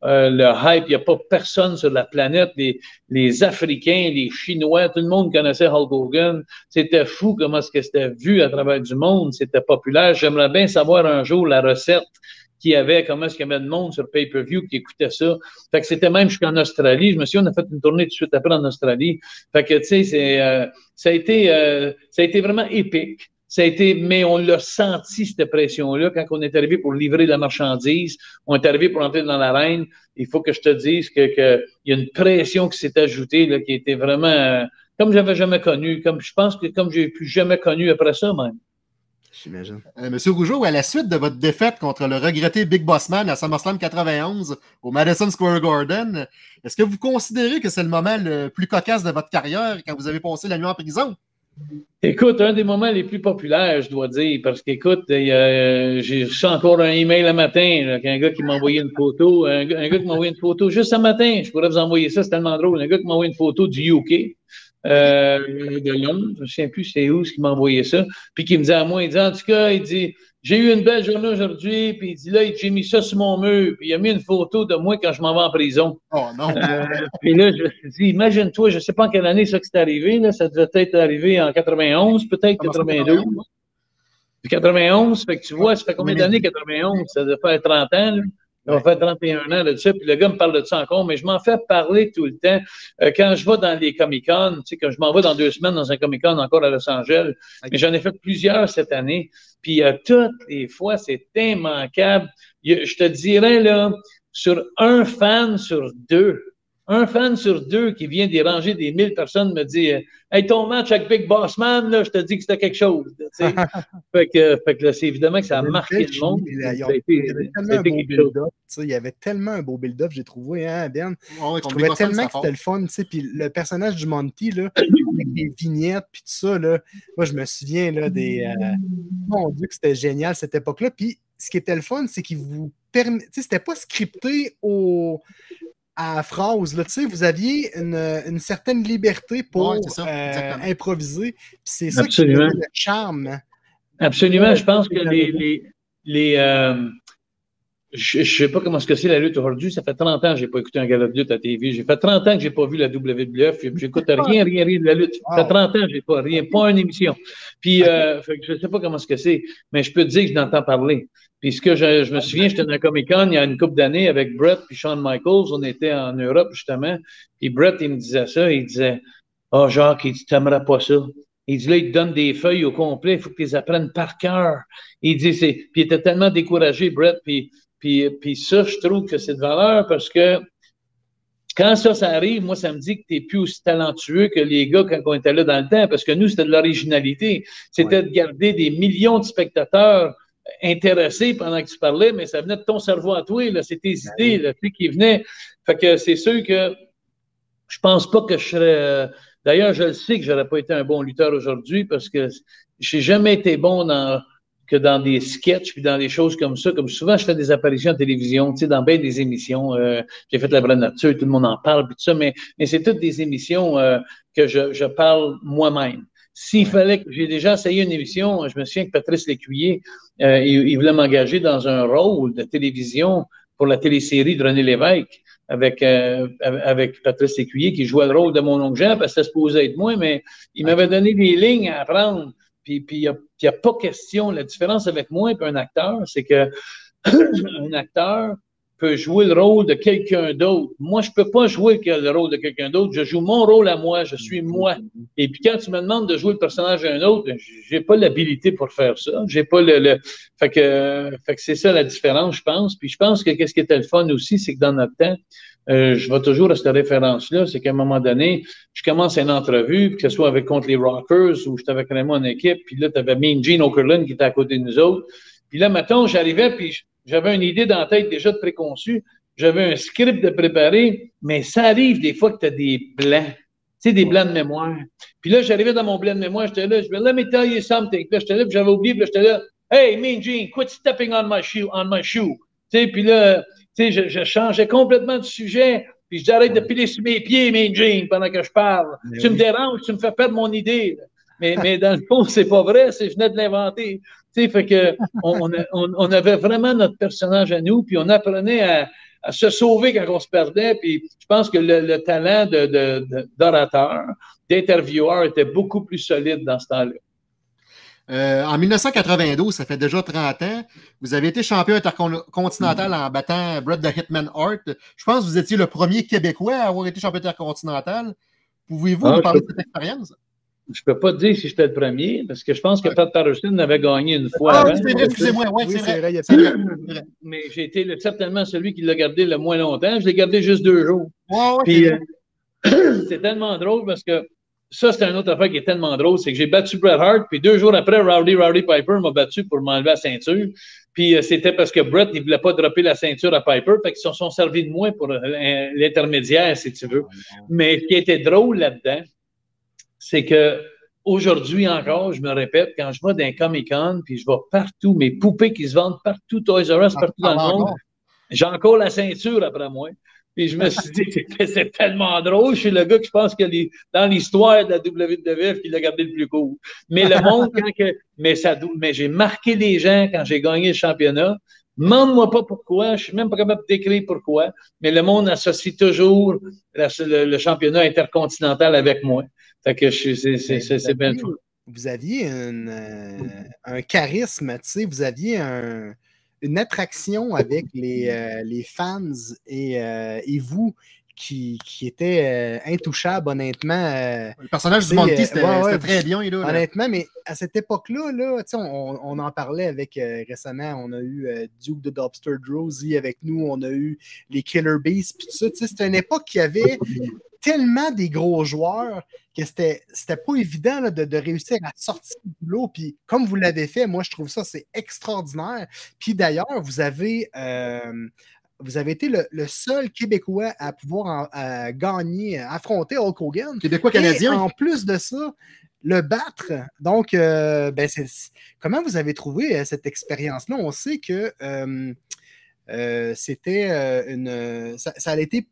Euh, le hype, il n'y a pas personne sur la planète, les, les Africains, les Chinois, tout le monde connaissait Hulk Hogan. C'était fou comment ce que c'était vu à travers du monde, c'était populaire. J'aimerais bien savoir un jour la recette qui avait, comment est-ce qu'il y avait de monde sur pay-per-view qui écoutait ça. Fait que c'était même jusqu'en Australie. Je me souviens, on a fait une tournée tout de suite après en Australie. Fait que, tu sais, c'est, euh, ça, a été, euh, ça a été vraiment épique. Ça a été, mais on l'a senti, cette pression-là, quand on est arrivé pour livrer la marchandise, on est arrivé pour entrer dans l'arène. Il faut que je te dise qu'il que y a une pression qui s'est ajoutée, là, qui était vraiment, euh, comme j'avais jamais connu, comme je pense que comme j'ai plus jamais connu après ça, même. J'imagine. Euh, Monsieur Rougeau, à la suite de votre défaite contre le regretté Big Boss Man à SummerSlam 91 au Madison Square Garden, est-ce que vous considérez que c'est le moment le plus cocasse de votre carrière quand vous avez passé la nuit en prison? Écoute, un des moments les plus populaires, je dois dire, parce qu'écoute, j'ai reçu encore un email le matin, un gars qui m'a envoyé une photo, un, gars qui m'a envoyé une photo juste ce matin, je pourrais vous envoyer ça, c'est tellement drôle, un gars qui m'a envoyé une photo du UK, euh, de Londres, je ne sais plus c'est où ce qui m'a envoyé ça, puis qui me dit à moi, il dit en tout cas, il dit j'ai eu une belle journée aujourd'hui, puis il dit là, j'ai mis ça sur mon mur, puis il a mis une photo de moi quand je m'en vais en prison. Oh non! Euh, puis là, je me suis dit, imagine-toi, je ne sais pas en quelle année ça qui c'est arrivé, là, ça devait être arrivé en 91, peut-être 92. Puis 91, fait que tu vois, ça fait combien d'années 91? Ça devait faire 30 ans, là. Ça va faire 31 ans de ça, puis le gars me parle de ça encore, mais je m'en fais parler tout le temps. Euh, quand je vais dans les Comic-Con, tu sais, quand je m'en vais dans deux semaines dans un Comic-Con encore à Los Angeles, mais j'en ai fait plusieurs cette année, puis euh, toutes les fois, c'est immanquable. Je te dirais, là, sur un fan sur deux, un fan sur deux qui vient déranger des mille personnes me dit Hey, ton match avec Big Boss Man, là, je te dis que c'était quelque chose. fait que, fait que là, c'est évidemment que ça a marqué le monde. Il y avait tellement un beau build-up, j'ai trouvé, hein, Ben. je trouvais tellement que c'était le fun. Puis le personnage du Monty, là, avec des vignettes, puis tout ça, là, moi, je me souviens là, des. Euh, mon Dieu, que c'était génial cette époque-là. Puis ce qui était le fun, c'est qu'il vous permet. C'était pas scripté au à phrase. Là, vous aviez une, une, certaine liberté pour euh, improviser. C'est ça qui fait le charme. Absolument. Je pense que les, les, les, euh, je ne sais pas comment ce que c'est la lutte aujourd'hui. Ça fait 30 ans que je n'ai pas écouté un gala de lutte à TV. J'ai fait 30 ans que je n'ai pas vu la WWF. J'écoute rien, rien, rien de la lutte. Ça fait 30 ans que je n'ai pas rien, pas une émission. Puis, euh, je ne sais pas comment ce que c'est, mais je peux te dire que je n'entends parler. Puis, ce que je, je me souviens, j'étais dans la Comic Con il y a une couple d'années avec Brett et Shawn Michaels. On était en Europe, justement. Puis, Brett, il me disait ça. Il disait, oh, Jacques, il dit, t'aimerais pas ça. Il dit là, il te donne des feuilles au complet, il faut que tu les apprennes par cœur. Il dit, c'est. Puis il était tellement découragé, Brett, puis puis, puis ça, je trouve que c'est de valeur parce que quand ça, ça arrive, moi, ça me dit que tu n'es plus aussi talentueux que les gars quand on était là dans le temps, parce que nous, c'était de l'originalité. C'était de garder des millions de spectateurs intéressés pendant que tu parlais, mais ça venait de ton cerveau à toi, là, c'est tes ben idées là, qui venaient. Fait que c'est sûr que je pense pas que je serais. D'ailleurs, je le sais que je n'aurais pas été un bon lutteur aujourd'hui parce que j'ai jamais été bon dans que dans des sketchs puis dans des choses comme ça. Comme souvent, je fais des apparitions en télévision, tu sais, dans bien des émissions. Euh, j'ai fait La Vraie Nature, tout le monde en parle, puis tout ça, mais, mais c'est toutes des émissions euh, que je, je parle moi-même. S'il fallait que j'ai déjà essayé une émission, je me souviens que Patrice Lécuyer, euh, il, voulait m'engager dans un rôle de télévision pour la télésérie de René Lévesque avec, euh, avec Patrice Lécuyer qui jouait le rôle de mon oncle Jean parce que ça se posait être moi, mais il m'avait donné des lignes à apprendre. Puis il n'y a, pas question. La différence avec moi et un acteur, c'est que un acteur peut jouer le rôle de quelqu'un d'autre. Moi, je ne peux pas jouer le rôle de quelqu'un d'autre. Je joue mon rôle à moi. Je suis moi. Et puis quand tu me demandes de jouer le personnage d'un autre, j'ai pas l'habilité pour faire ça. J'ai pas le, Fait que, fait que c'est ça la différence, je pense. Puis je pense que qu'est-ce qui était le fun aussi, c'est que dans notre temps, euh, je vais toujours à cette référence-là, c'est qu'à un moment donné, je commence une entrevue, que ce soit avec contre les Rockers ou j'étais avec vraiment en équipe, puis là, tu avais Mean Gene qui était à côté de nous autres. Puis là, maintenant, j'arrivais, puis j'avais une idée dans la tête déjà de préconçue, j'avais un script de préparer, mais ça arrive des fois que tu as des blancs. Tu sais, des blancs de mémoire. Puis là, j'arrivais dans mon blanc de mémoire, j'étais là, je vais let me tell you something. Puis là, j'étais là, puis j'avais oublié, puis là, j'étais là, hey, Mean Gene, quit stepping on my shoe, on my shoe. Tu sais, puis là, tu sais, je, changeais complètement de sujet, puis j'arrête de piler sur mes pieds, mes jeans, pendant que je parle. tu me déranges, tu me fais perdre mon idée. Mais, mais dans le fond, c'est pas vrai, c'est je venais de l'inventer. Tu sais, fait que on, on, avait vraiment notre personnage à nous, puis on apprenait à, à se sauver quand on se perdait. Puis je pense que le, le talent d'orateur, de, d'intervieweur était beaucoup plus solide dans ce temps-là. Euh, en 1992, ça fait déjà 30 ans, vous avez été champion intercontinental en battant Brett the Hitman Hart. Je pense que vous étiez le premier Québécois à avoir été champion intercontinental. Pouvez-vous ah, nous parler de cette expérience? Je ne peux pas te dire si j'étais le premier, parce que je pense que Pat Patterson avait gagné une fois. Ah, excusez-moi, ouais, c'est vrai. Mais j'ai été certainement celui qui l'a gardé le moins longtemps. Je l'ai gardé juste deux jours. Puis, euh, c'est tellement drôle parce que ça, c'est un autre affaire qui est tellement drôle, c'est que j'ai battu Bret Hart, puis deux jours après, Rowdy Rowdy Piper m'a battu pour m'enlever la ceinture. Puis euh, c'était parce que Bret, il voulait pas dropper la ceinture à Piper, fait qu'ils se sont servis de moi pour euh, l'intermédiaire, si tu veux. Mais ce qui était drôle là-dedans, c'est que aujourd'hui encore, je me répète, quand je vais dans un Comic-Con, puis je vais partout, mes poupées qui se vendent partout, Toys R Us, partout dans le ah, monde, j'ai encore la ceinture après moi. Puis je me suis dit, c'est tellement drôle. Je suis le gars que je pense que dans l'histoire de la WWF qui l'a gardé le plus court. Mais le monde, quand que, mais, ça, mais j'ai marqué des gens quand j'ai gagné le championnat. Demande-moi pas pourquoi, je suis même pas capable de décrire pourquoi, mais le monde associe toujours le, championnat intercontinental avec moi. Fait que c'est bien fou. Vous aviez euh, un charisme, tu sais, vous aviez un, une attraction avec les, euh, les fans et, euh, et vous qui, qui était euh, intouchable, honnêtement. le personnage du Monty, c'était très bien. Là, honnêtement, mais à cette époque-là, là, on, on, en parlait avec récemment. On a eu Duke de Dobster Drosy avec nous, on a eu les Killer Bees, puis tout ça. C'était une époque qui avait tellement des gros joueurs que c'était, pas évident de, réussir à sortir du lot. Puis comme vous l'avez fait, moi je trouve ça c'est extraordinaire. Puis d'ailleurs, vous avez euh, vous avez été le, seul Québécois à pouvoir gagner, affronter Hulk Hogan. Québécois canadien. en plus de ça, le battre. Donc, euh, ben comment vous avez trouvé euh, cette expérience-là? On sait que c'était une. Ça, ça, a été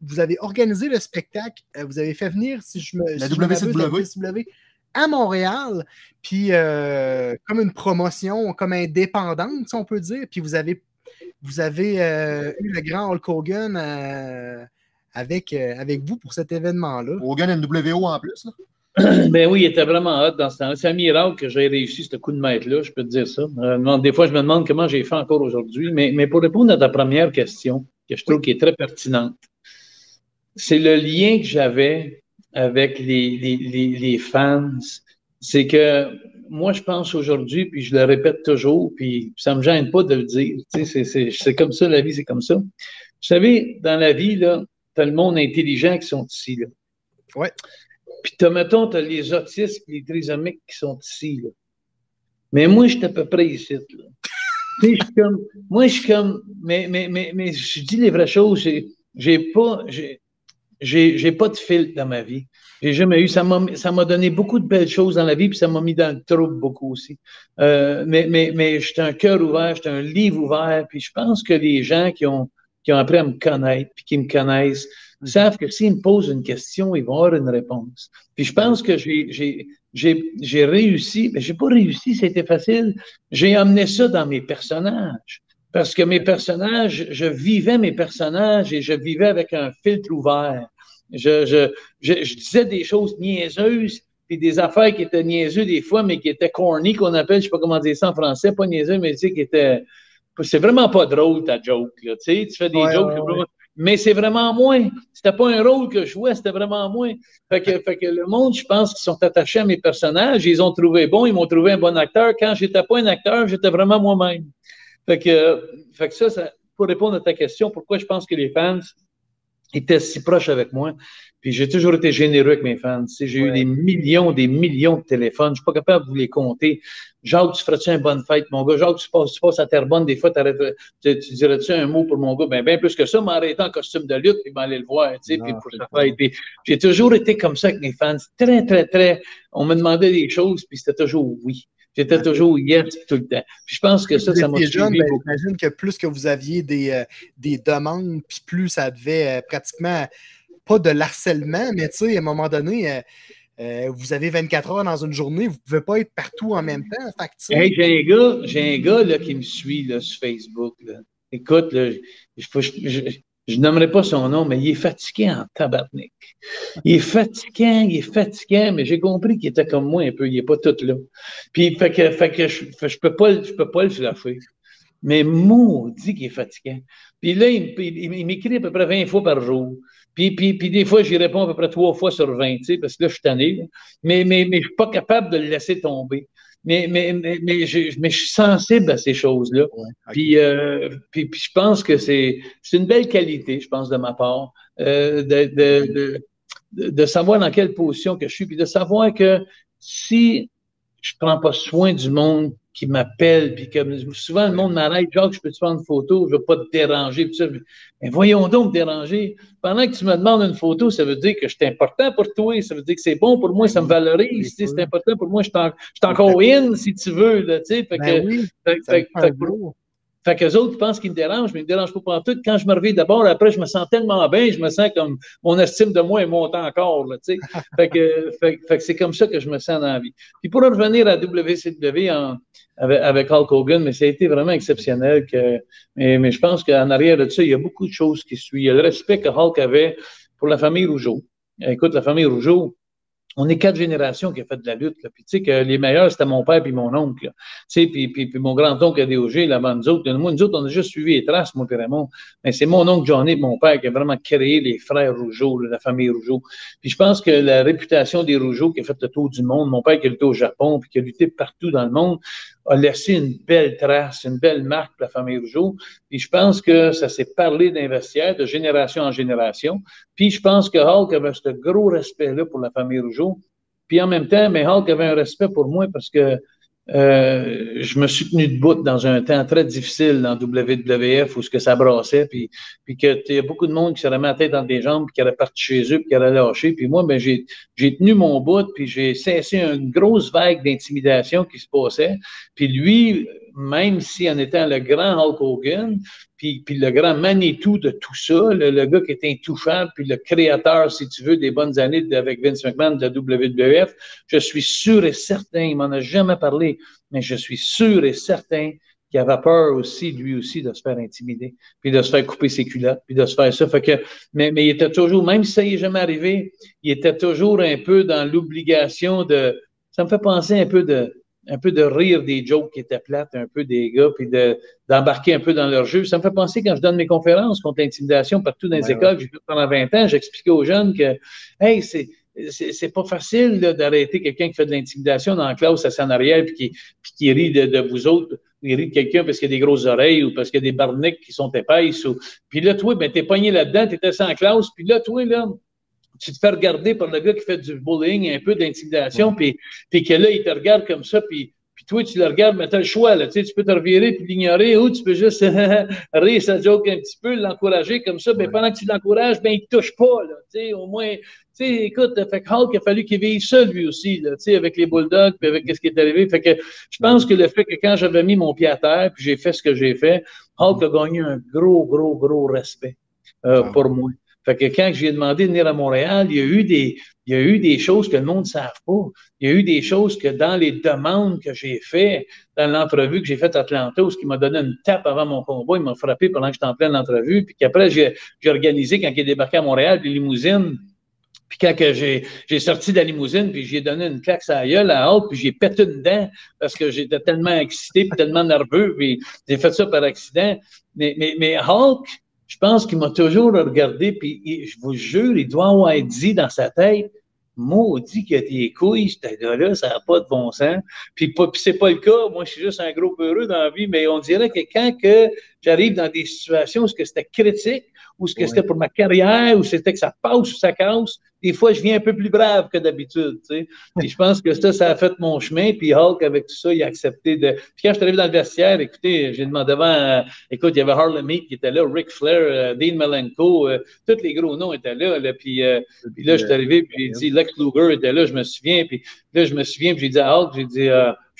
vous avez organisé le spectacle, euh, vous avez fait venir, si je me. La WCW. à Montréal, puis euh, comme une promotion, comme indépendante, si on peut dire, puis vous avez vous avez euh, eu le grand Hulk Hogan euh, avec, euh, avec vous pour cet événement-là. Hogan NWO en plus. Là. Ben oui, il était vraiment hot dans ce temps-là. C'est un miracle que j'ai réussi ce coup de maître-là, je peux te dire ça. Euh, des fois, je me demande comment j'ai fait encore aujourd'hui. Mais, mais, pour répondre à ta première question, que je trouve oui. qui est très pertinente, c'est le lien que j'avais avec les, les, les, les fans. C'est que moi, je pense aujourd'hui, puis je le répète toujours, puis ça me gêne pas de le dire. C'est comme ça, la vie, c'est comme ça. Vous savez, dans la vie, là, tu as le monde intelligent qui sont ici. Là. Ouais. Puis, as, mettons, tu as les autistes et les trisomiques qui sont ici. Là. Mais moi, je suis à peu près ici. Là. je suis comme, moi, je suis comme, mais, mais, mais, mais je dis les vraies choses. J'ai pas, j'ai pas de fil dans ma vie. J'ai jamais eu. Ça m'a donné beaucoup de belles choses dans la vie, puis ça m'a mis dans le trouble beaucoup aussi. Euh, mais mais, mais j'étais un cœur ouvert, j'étais un livre ouvert, puis je pense que les gens qui ont, qui ont appris à me connaître, puis qui me connaissent, savent que s'ils me posent une question, ils vont avoir une réponse. Puis je pense que j'ai réussi, mais j'ai pas réussi, c'était facile. J'ai amené ça dans mes personnages. Parce que mes personnages, je vivais mes personnages et je vivais avec un filtre ouvert. Je, je, je, je disais des choses niaiseuses, puis des affaires qui étaient niaiseuses des fois, mais qui étaient corny, qu'on appelle, je sais pas comment dire ça en français, pas niaiseux, mais tu sais, qui étaient. C'est vraiment pas drôle ta joke, là, tu sais, tu fais des Ouais, jokes, ouais, ouais. mais c'est vraiment moins. C'était pas un rôle que je jouais, c'était vraiment moins. Fait que, fait que le monde, je pense qu'ils sont attachés à mes personnages, ils ont trouvé bon, ils m'ont trouvé un bon acteur. Quand j'étais pas un acteur, j'étais vraiment moi-même. Fait que, fait que ça, ça, pour répondre à ta question, pourquoi je pense que les fans étaient si proches avec moi. Puis j'ai toujours été généreux avec mes fans. Tu sais, j'ai eu des millions, des millions de téléphones. Je suis pas capable de vous les compter. Jacques, tu ferais-tu une bonne fête, mon gars? Jacques, tu passes, tu passes à Terrebonne, des fois, tu, tu dirais-tu un mot pour mon gars? Ben, bien plus que ça, m'arrêter en costume de lutte, puis m'aller le voir, tu sais, puis pour sa fête. J'ai toujours été comme ça avec mes fans. Très, très, très. On me demandait des choses, puis c'était toujours oui. J'étais toujours yes tout le temps. Puis je pense que ça, ça m'a suivi ben, j'imagine que plus que vous aviez des, euh, des demandes, puis plus ça devait euh, pratiquement, pas de l'harcèlement, mais tu sais, à un moment donné, euh, vous avez 24 heures dans une journée, vous ne pouvez pas être partout en même temps. Hey, j'ai un gars, j'ai un gars là, qui me suit là, sur Facebook. Là. Écoute, là, je, je, je, je nommerai pas son nom, mais il est fatigué en tabarnak. Il est fatiguant, il est fatiguant, mais j'ai compris qu'il était comme moi un peu, il est pas tout là. Puis, fait que, fait que je, je peux pas, je peux pas le flasher. Mais maudit qu'il est fatiguant. Puis là, il, m'écrit à peu près 20 fois par jour. Puis, puis, puis des fois, j'y réponds à peu près trois fois sur 20, tu sais, parce que là, je suis tanné. Mais, mais, mais je suis pas capable de le laisser tomber. Mais, mais, mais, mais, je, mais je suis sensible à ces choses-là. ouais, ok. Puis, euh, puis, puis je pense que c'est c'est une belle qualité, je pense, de ma part, euh, de, de, de, de, de savoir dans quelle position que je suis, puis de savoir que si je prends pas soin du monde qui m'appelle, puis que souvent le monde m'arrête, Jacques, je peux te prendre une photo, je veux pas te déranger, puis ça. Mais voyons donc me déranger. Pendant que tu me demandes une photo, ça veut dire que je suis important pour toi, ça veut dire que c'est bon pour moi, ça me valorise, c'est important pour moi, je suis en- encore in, si tu veux, là, tu sais. Fait Ben que- oui, fait- fait- fait pour-. Fait qu'eux autres pensent qu'ils me dérangent, mais ils me dérangent pas pendant tout. Quand je me réveille d'abord, après, je me sens tellement bien, je me sens comme mon estime de moi est montée encore, là, tu sais. fait que, fait, fait que c'est comme ça que je me sens dans la vie. Puis pour revenir à WCW en, avec, avec Hulk Hogan, mais ça a été vraiment exceptionnel que, mais, mais je pense qu'en arrière de ça, il y a beaucoup de choses qui suivent. Il y a le respect que Hulk avait pour la famille Rougeau. Écoute, la famille Rougeau, on est quatre générations qui ont fait de la lutte. Là. Puis tu sais que les meilleurs, c'était mon père puis mon oncle. Tu sais, puis, puis, puis mon grand-oncle ADOG, là-bas, nous autres. Moi, nous autres, on a juste suivi les traces, et Raymond. Mais c'est mon oncle Johnny mon père qui a vraiment créé les frères Rougeau, la famille Rougeau. Puis je pense que la réputation des Rougeau qui a fait le tour du monde, mon père qui a lutté au Japon puis qui a lutté partout dans le monde, a laissé une belle trace, une belle marque pour la famille Rougeau. Puis je pense que ça s'est parlé d'investiaires de génération en génération. Puis je pense que Hulk avait ce gros respect-là pour la famille Rougeau. Puis en même temps, mais Hulk avait un respect pour moi parce que euh, je me suis tenu debout dans un temps très difficile dans WWF où ce que ça brassait, puis, puis que y a beaucoup de monde qui s'est remis la tête dans des jambes, puis qui aurait parti chez eux, puis qui aurait lâché. Puis moi, ben, j'ai, j'ai tenu mon bout, puis j'ai cessé une grosse vague d'intimidation qui se passait. Puis lui, même si en étant le grand Hulk Hogan, puis, le grand Manitou de tout ça, le, gars qui est intouchable, puis le créateur, si tu veux, des bonnes années avec Vince McMahon de la WWF, je suis sûr et certain, il m'en a jamais parlé, mais je suis sûr et certain qui avait peur aussi, lui aussi, de se faire intimider, puis de se faire couper ses culottes, puis de se faire ça. Mais, il était toujours, même si ça n'est jamais arrivé, il était toujours un peu dans l'obligation de. Ça me fait penser un peu de un peu de rire des jokes qui étaient plates, un peu des gars, puis de, d'embarquer un peu dans leur jeu. Ça me fait penser quand je donne mes conférences contre l'intimidation partout dans les écoles, j'ai fait pendant 20 ans, j'expliquais aux jeunes que, hey, c'est, c'est, pas facile d'arrêter quelqu'un qui fait de l'intimidation dans la classe à en arrière puis qui, puis qui rit de, de vous autres il rit de quelqu'un parce qu'il y a des grosses oreilles ou parce qu'il y a des barniques qui sont épaisses. Ou... Puis là, toi, ben, t'es pogné là-dedans, t'étais sans classe, puis là, toi, là, tu te fais regarder par le gars qui fait du bullying, un peu d'intimidation, puis, puis que là, il te regarde comme ça, puis, puis toi, tu le regardes, mais tu as le choix, là, tu, sais, tu peux te revirer puis l'ignorer, ou tu peux juste rire sa joke un petit peu, l'encourager comme ça, mais ben, pendant que tu l'encourages, ben, il te touche pas, là, tu sais, au moins, tu sais, écoute, fait que Hulk, a fallu qu'il vive seul, lui aussi, là, tu sais, avec les Bulldogs, puis avec ce qui est arrivé. Fait que je pense que le fait que quand j'avais mis mon pied à terre, puis j'ai fait ce que j'ai fait, Hulk a gagné un gros, gros, gros respect euh, pour moi. Fait que quand j'ai demandé de venir à Montréal, il y a eu des, il y a eu des choses que le monde ne savent pas. Il y a eu des choses que dans les demandes que j'ai faites, dans l'entrevue que j'ai faite à Atlanta, ce qui m'a donné une tape avant mon combat, il m'a frappé pendant que j'étais en pleine entrevue, puis qu'après, j'ai organisé quand il est débarqué à Montréal, les limousines, puis quand j'ai, sorti de la limousine, puis j'ai donné une claque à gueule à Hulk, puis j'ai pété une dent parce que j'étais tellement excité, puis tellement nerveux, puis j'ai fait ça par accident. Mais, mais Hulk, je pense qu'il m'a toujours regardé, puis je vous jure, il doit avoir dit dans sa tête, maudit que tes couilles, ce gars-là, ça n'a pas de bon sens. Puis, c'est pas le cas. Moi, je suis juste un gros heureux dans la vie, mais on dirait que quand que j'arrive dans des situations où c'était critique, ou ce que c'était pour ma carrière, ou c'était que ça passe ou ça casse, des fois, je viens un peu plus brave que d'habitude, tu sais. Puis je pense que ça, ça a fait mon chemin. Puis Hulk, avec tout ça, il a accepté de. Puis quand je suis arrivé dans le vestiaire, écoutez, j'ai demandé avant, euh, écoute, il y avait Harlem Meek qui était là, Ric Flair, euh, Dean Malenko, euh, tous les gros noms étaient là. là puis, puis là, je suis arrivé, puis j'ai dit, Lex Luger était là, je me souviens. Puis là, je me souviens, puis j'ai dit à Hulk, j'ai dit,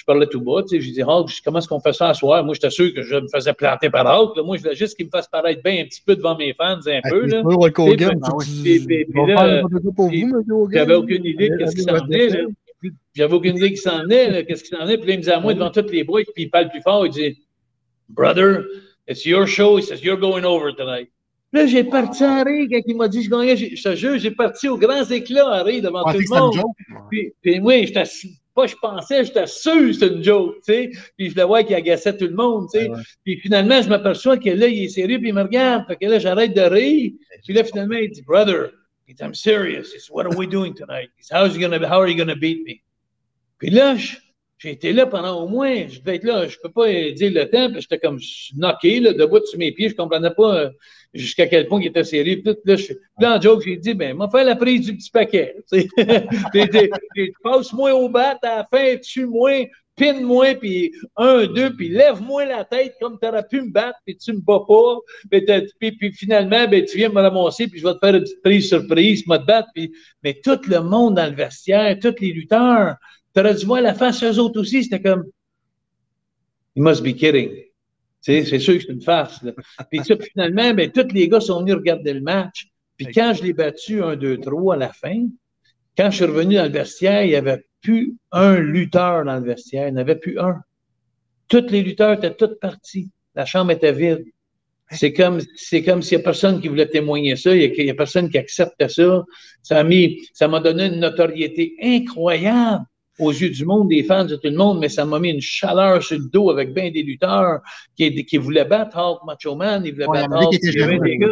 je parlais tout bas, tu sais, j'ai dit, Hulk, comment est-ce qu'on fait ça à soir? Moi, j'étais sûr que je me faisais planter par. Là. Moi, je voulais juste qu'il me fasse paraître bien un petit peu devant mes fans, un peu. Là. J'avais aucune idée de qu'est-ce qui s'en venait. J'avais aucune idée qui s'en venait, qu'est-ce qui s'en venait. Puis là, il me disait à moi devant toutes les boys, puis il parle plus fort, il dit, Brother, it's your show. He says, You're going over tonight. Là, j'ai parti à rire quand il m'a dit je gagnais. Je te jure, j'ai parti aux grands éclats rire devant tout le monde. Puis, puis oui, j'étais pas je pensais, j'étais sûr que c'était une joke, tu sais. Puis je le vois qu'il agaçait tout le monde, tu sais. Puis finalement, je m'aperçois que là, il est sérieux, puis il me regarde. Fait que là, j'arrête de rire. Puis là, finalement, il dit, Brother, I'm serious. He What are we doing tonight? He How, is gonna, how are you going to beat me? Puis là, j'ai été là pendant au moins, je devais être là, je peux pas dire le temps, puis j'étais comme knocké, là, debout sur mes pieds, je comprenais pas euh, jusqu'à quel point il était sérieux. Puis là, je, là, en joke, j'ai dit, ben, m'a fait la prise du petit paquet. Passe-moi au bat à la fin, tue-moi, pine-moi, puis un, deux, puis lève-moi la tête comme tu aurais pu me battre, puis tu me bats pas. Puis, finalement, ben, tu viens me ramasser, puis je vais te faire une petite prise surprise, me te battre. Mais tout le monde dans le vestiaire, tous les lutteurs, tu aurais dû voir la face eux autres aussi, c'était comme, you must be kidding. C'est sûr que c'est une farce. Puis ça, finalement, ben, tous les gars sont venus regarder le match. Puis quand je l'ai battu 1, 2, 3 à la fin, quand je suis revenu dans le vestiaire, il n'y avait plus un lutteur dans le vestiaire. Il n'y en avait plus un. Tous les lutteurs étaient tous partis. La chambre était vide. C'est comme, c'est comme s'il n'y a personne qui voulait témoigner ça, il n'y a, a, personne qui acceptait ça. Ça m'a ça m'a donné une notoriété incroyable aux yeux du monde, des fans de tout le monde, mais ça m'a mis une chaleur sur le dos avec bien des lutteurs qui, qui voulaient battre Hulk Macho Man, ils voulaient battre Hulk. Il y, avait des gars,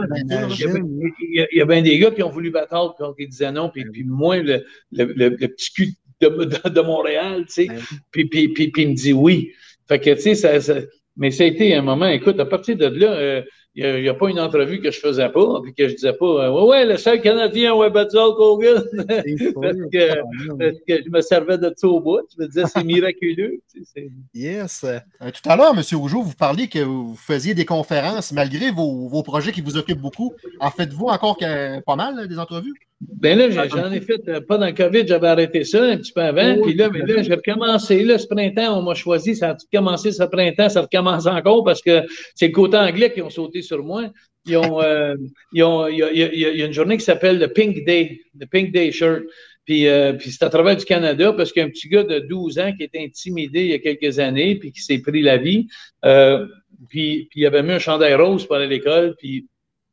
il, y a, bien des gars qui ont voulu battre Hulk quand ils disaient non, puis, puis moi, le, le, le, petit cul de, de, Montréal, tu sais, puis, puis, puis, puis, il me dit oui. Fait que, tu sais, ça, ça, mais ça a été un moment, écoute, à partir de là, euh, il n'y a, pas une entrevue que je faisais pas, puis que je disais pas, euh, ouais, ouais, le seul Canadien, ouais, battu Hulk Hogan. parce, que, parce, que, je me servais de ça au bout. Je me disais, c'est miraculeux. yes. Euh, tout à l'heure, M. Rougeau, vous parliez que vous faisiez des conférences malgré vos, vos projets qui vous occupent beaucoup. En faites-vous encore pas mal des entrevues? Ben là, j'en ai fait, euh, pas dans le COVID, j'avais arrêté ça un petit peu avant. puis là, mais là, j'ai recommencé. Là, ce printemps, on m'a choisi, ça a commencé ce printemps, ça recommence encore parce que c'est le côté anglais qui ont sauté sur moi. Il y, a, une journée qui s'appelle le Pink Day, le Pink Day Shirt. Puis, euh, c'est à travers du Canada parce qu'un petit gars de 12 ans qui était intimidé il y a quelques années, puis qui s'est pris la vie, euh, puis, il avait mis un chandail rose pour aller à l'école, puis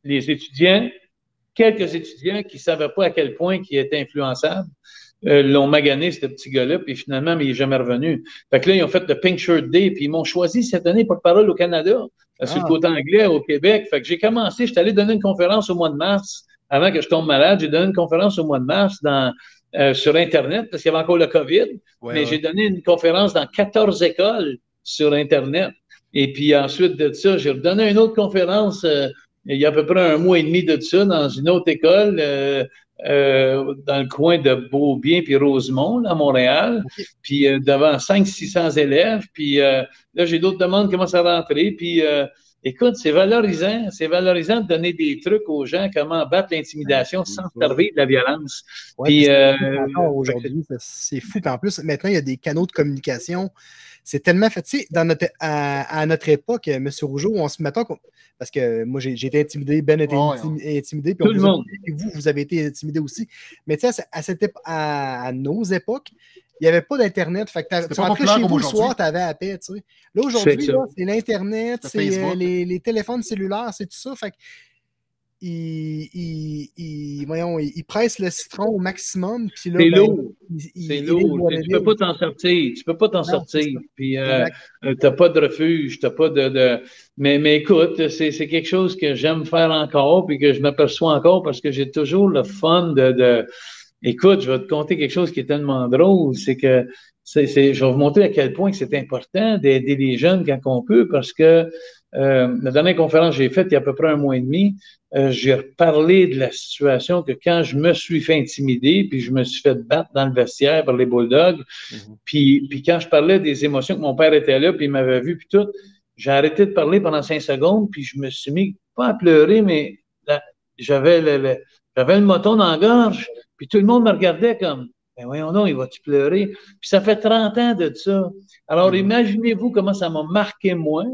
les étudiants, quelques étudiants qui ne savaient pas à quel point il était influençable, euh, l'ont magané, ce petit gars-là, puis finalement, mais il n'est jamais revenu. Fait que là, ils ont fait le Pink Shirt Day, puis ils m'ont choisi cette année pour parole au Canada, euh, sur le Ah. côté anglais, au Québec. Fait que j'ai commencé, j'étais allé donner une conférence au mois de mars, avant que je tombe malade. J'ai donné une conférence au mois de mars dans, euh, sur Internet, parce qu'il y avait encore le COVID, Ouais, mais ouais. j'ai donné une conférence dans 14 écoles sur Internet. Et puis ensuite de ça, j'ai redonné une autre conférence euh, il y a à peu près un mois et demi de ça dans une autre école euh, euh, dans le coin de Beaubien puis Rosemont, là, à Montréal. Puis euh, devant 500-600 élèves. Puis euh, là, j'ai d'autres demandes qui commencent à rentrer. Puis euh, écoute, c'est valorisant. C'est valorisant de donner des trucs aux gens, comment battre l'intimidation sans se servir de la violence. Ouais, Puis, euh, aujourd'hui, c'est fou. Puis en plus, maintenant, il y a des canaux de communication. C'est tellement sais, dans notre, à, à notre époque, M. Rougeau, on se mettait. Parce que moi, j'ai été intimidé, Ben a été Ouais, intimi- intimidé. Puis Tout on le vous monde. vous, vous avez été intimidé aussi. Mais tu sais, à, cette à, à nos époques, il n'y avait pas d'Internet. Fait que tu rentrais chez vous le soir, tu avais à paix. Tu sais. Là, aujourd'hui, C'est l'Internet, C'est euh, les, les téléphones cellulaires, c'est tout ça. Fait que il, il, il- voyons, il, il presse le citron au maximum. Puis là, C'est ben, lourd. C'est lourd. Tu peux pas t'en sortir. Tu peux pas t'en sortir. Puis euh, Exact. euh, t'as pas de refuge, t'as pas de, de... Mais, mais écoute, c'est, c'est quelque chose que j'aime faire encore, puis que je m'aperçois encore parce que j'ai toujours le fun de, de... Écoute, je vais te conter quelque chose qui est tellement drôle, c'est que c'est, c'est, je vais vous montrer à quel point c'est important d'aider les jeunes quand on peut, parce que euh, la dernière conférence que j'ai faite il y a à peu près un mois et demi, euh, j'ai reparlé de la situation que quand je me suis fait intimider, puis je me suis fait battre dans le vestiaire par les Bulldogs, puis, puis quand je parlais des émotions que mon père était là, puis il m'avait vu, puis tout, j'ai arrêté de parler pendant cinq secondes, puis je me suis mis, pas à pleurer, mais là, j'avais le, le- j'avais le moton dans la gorge, puis tout le monde me regardait comme, ben voyons donc, il va-tu pleurer? Puis ça fait 30 ans de ça. Alors imaginez-vous comment ça m'a marqué moi.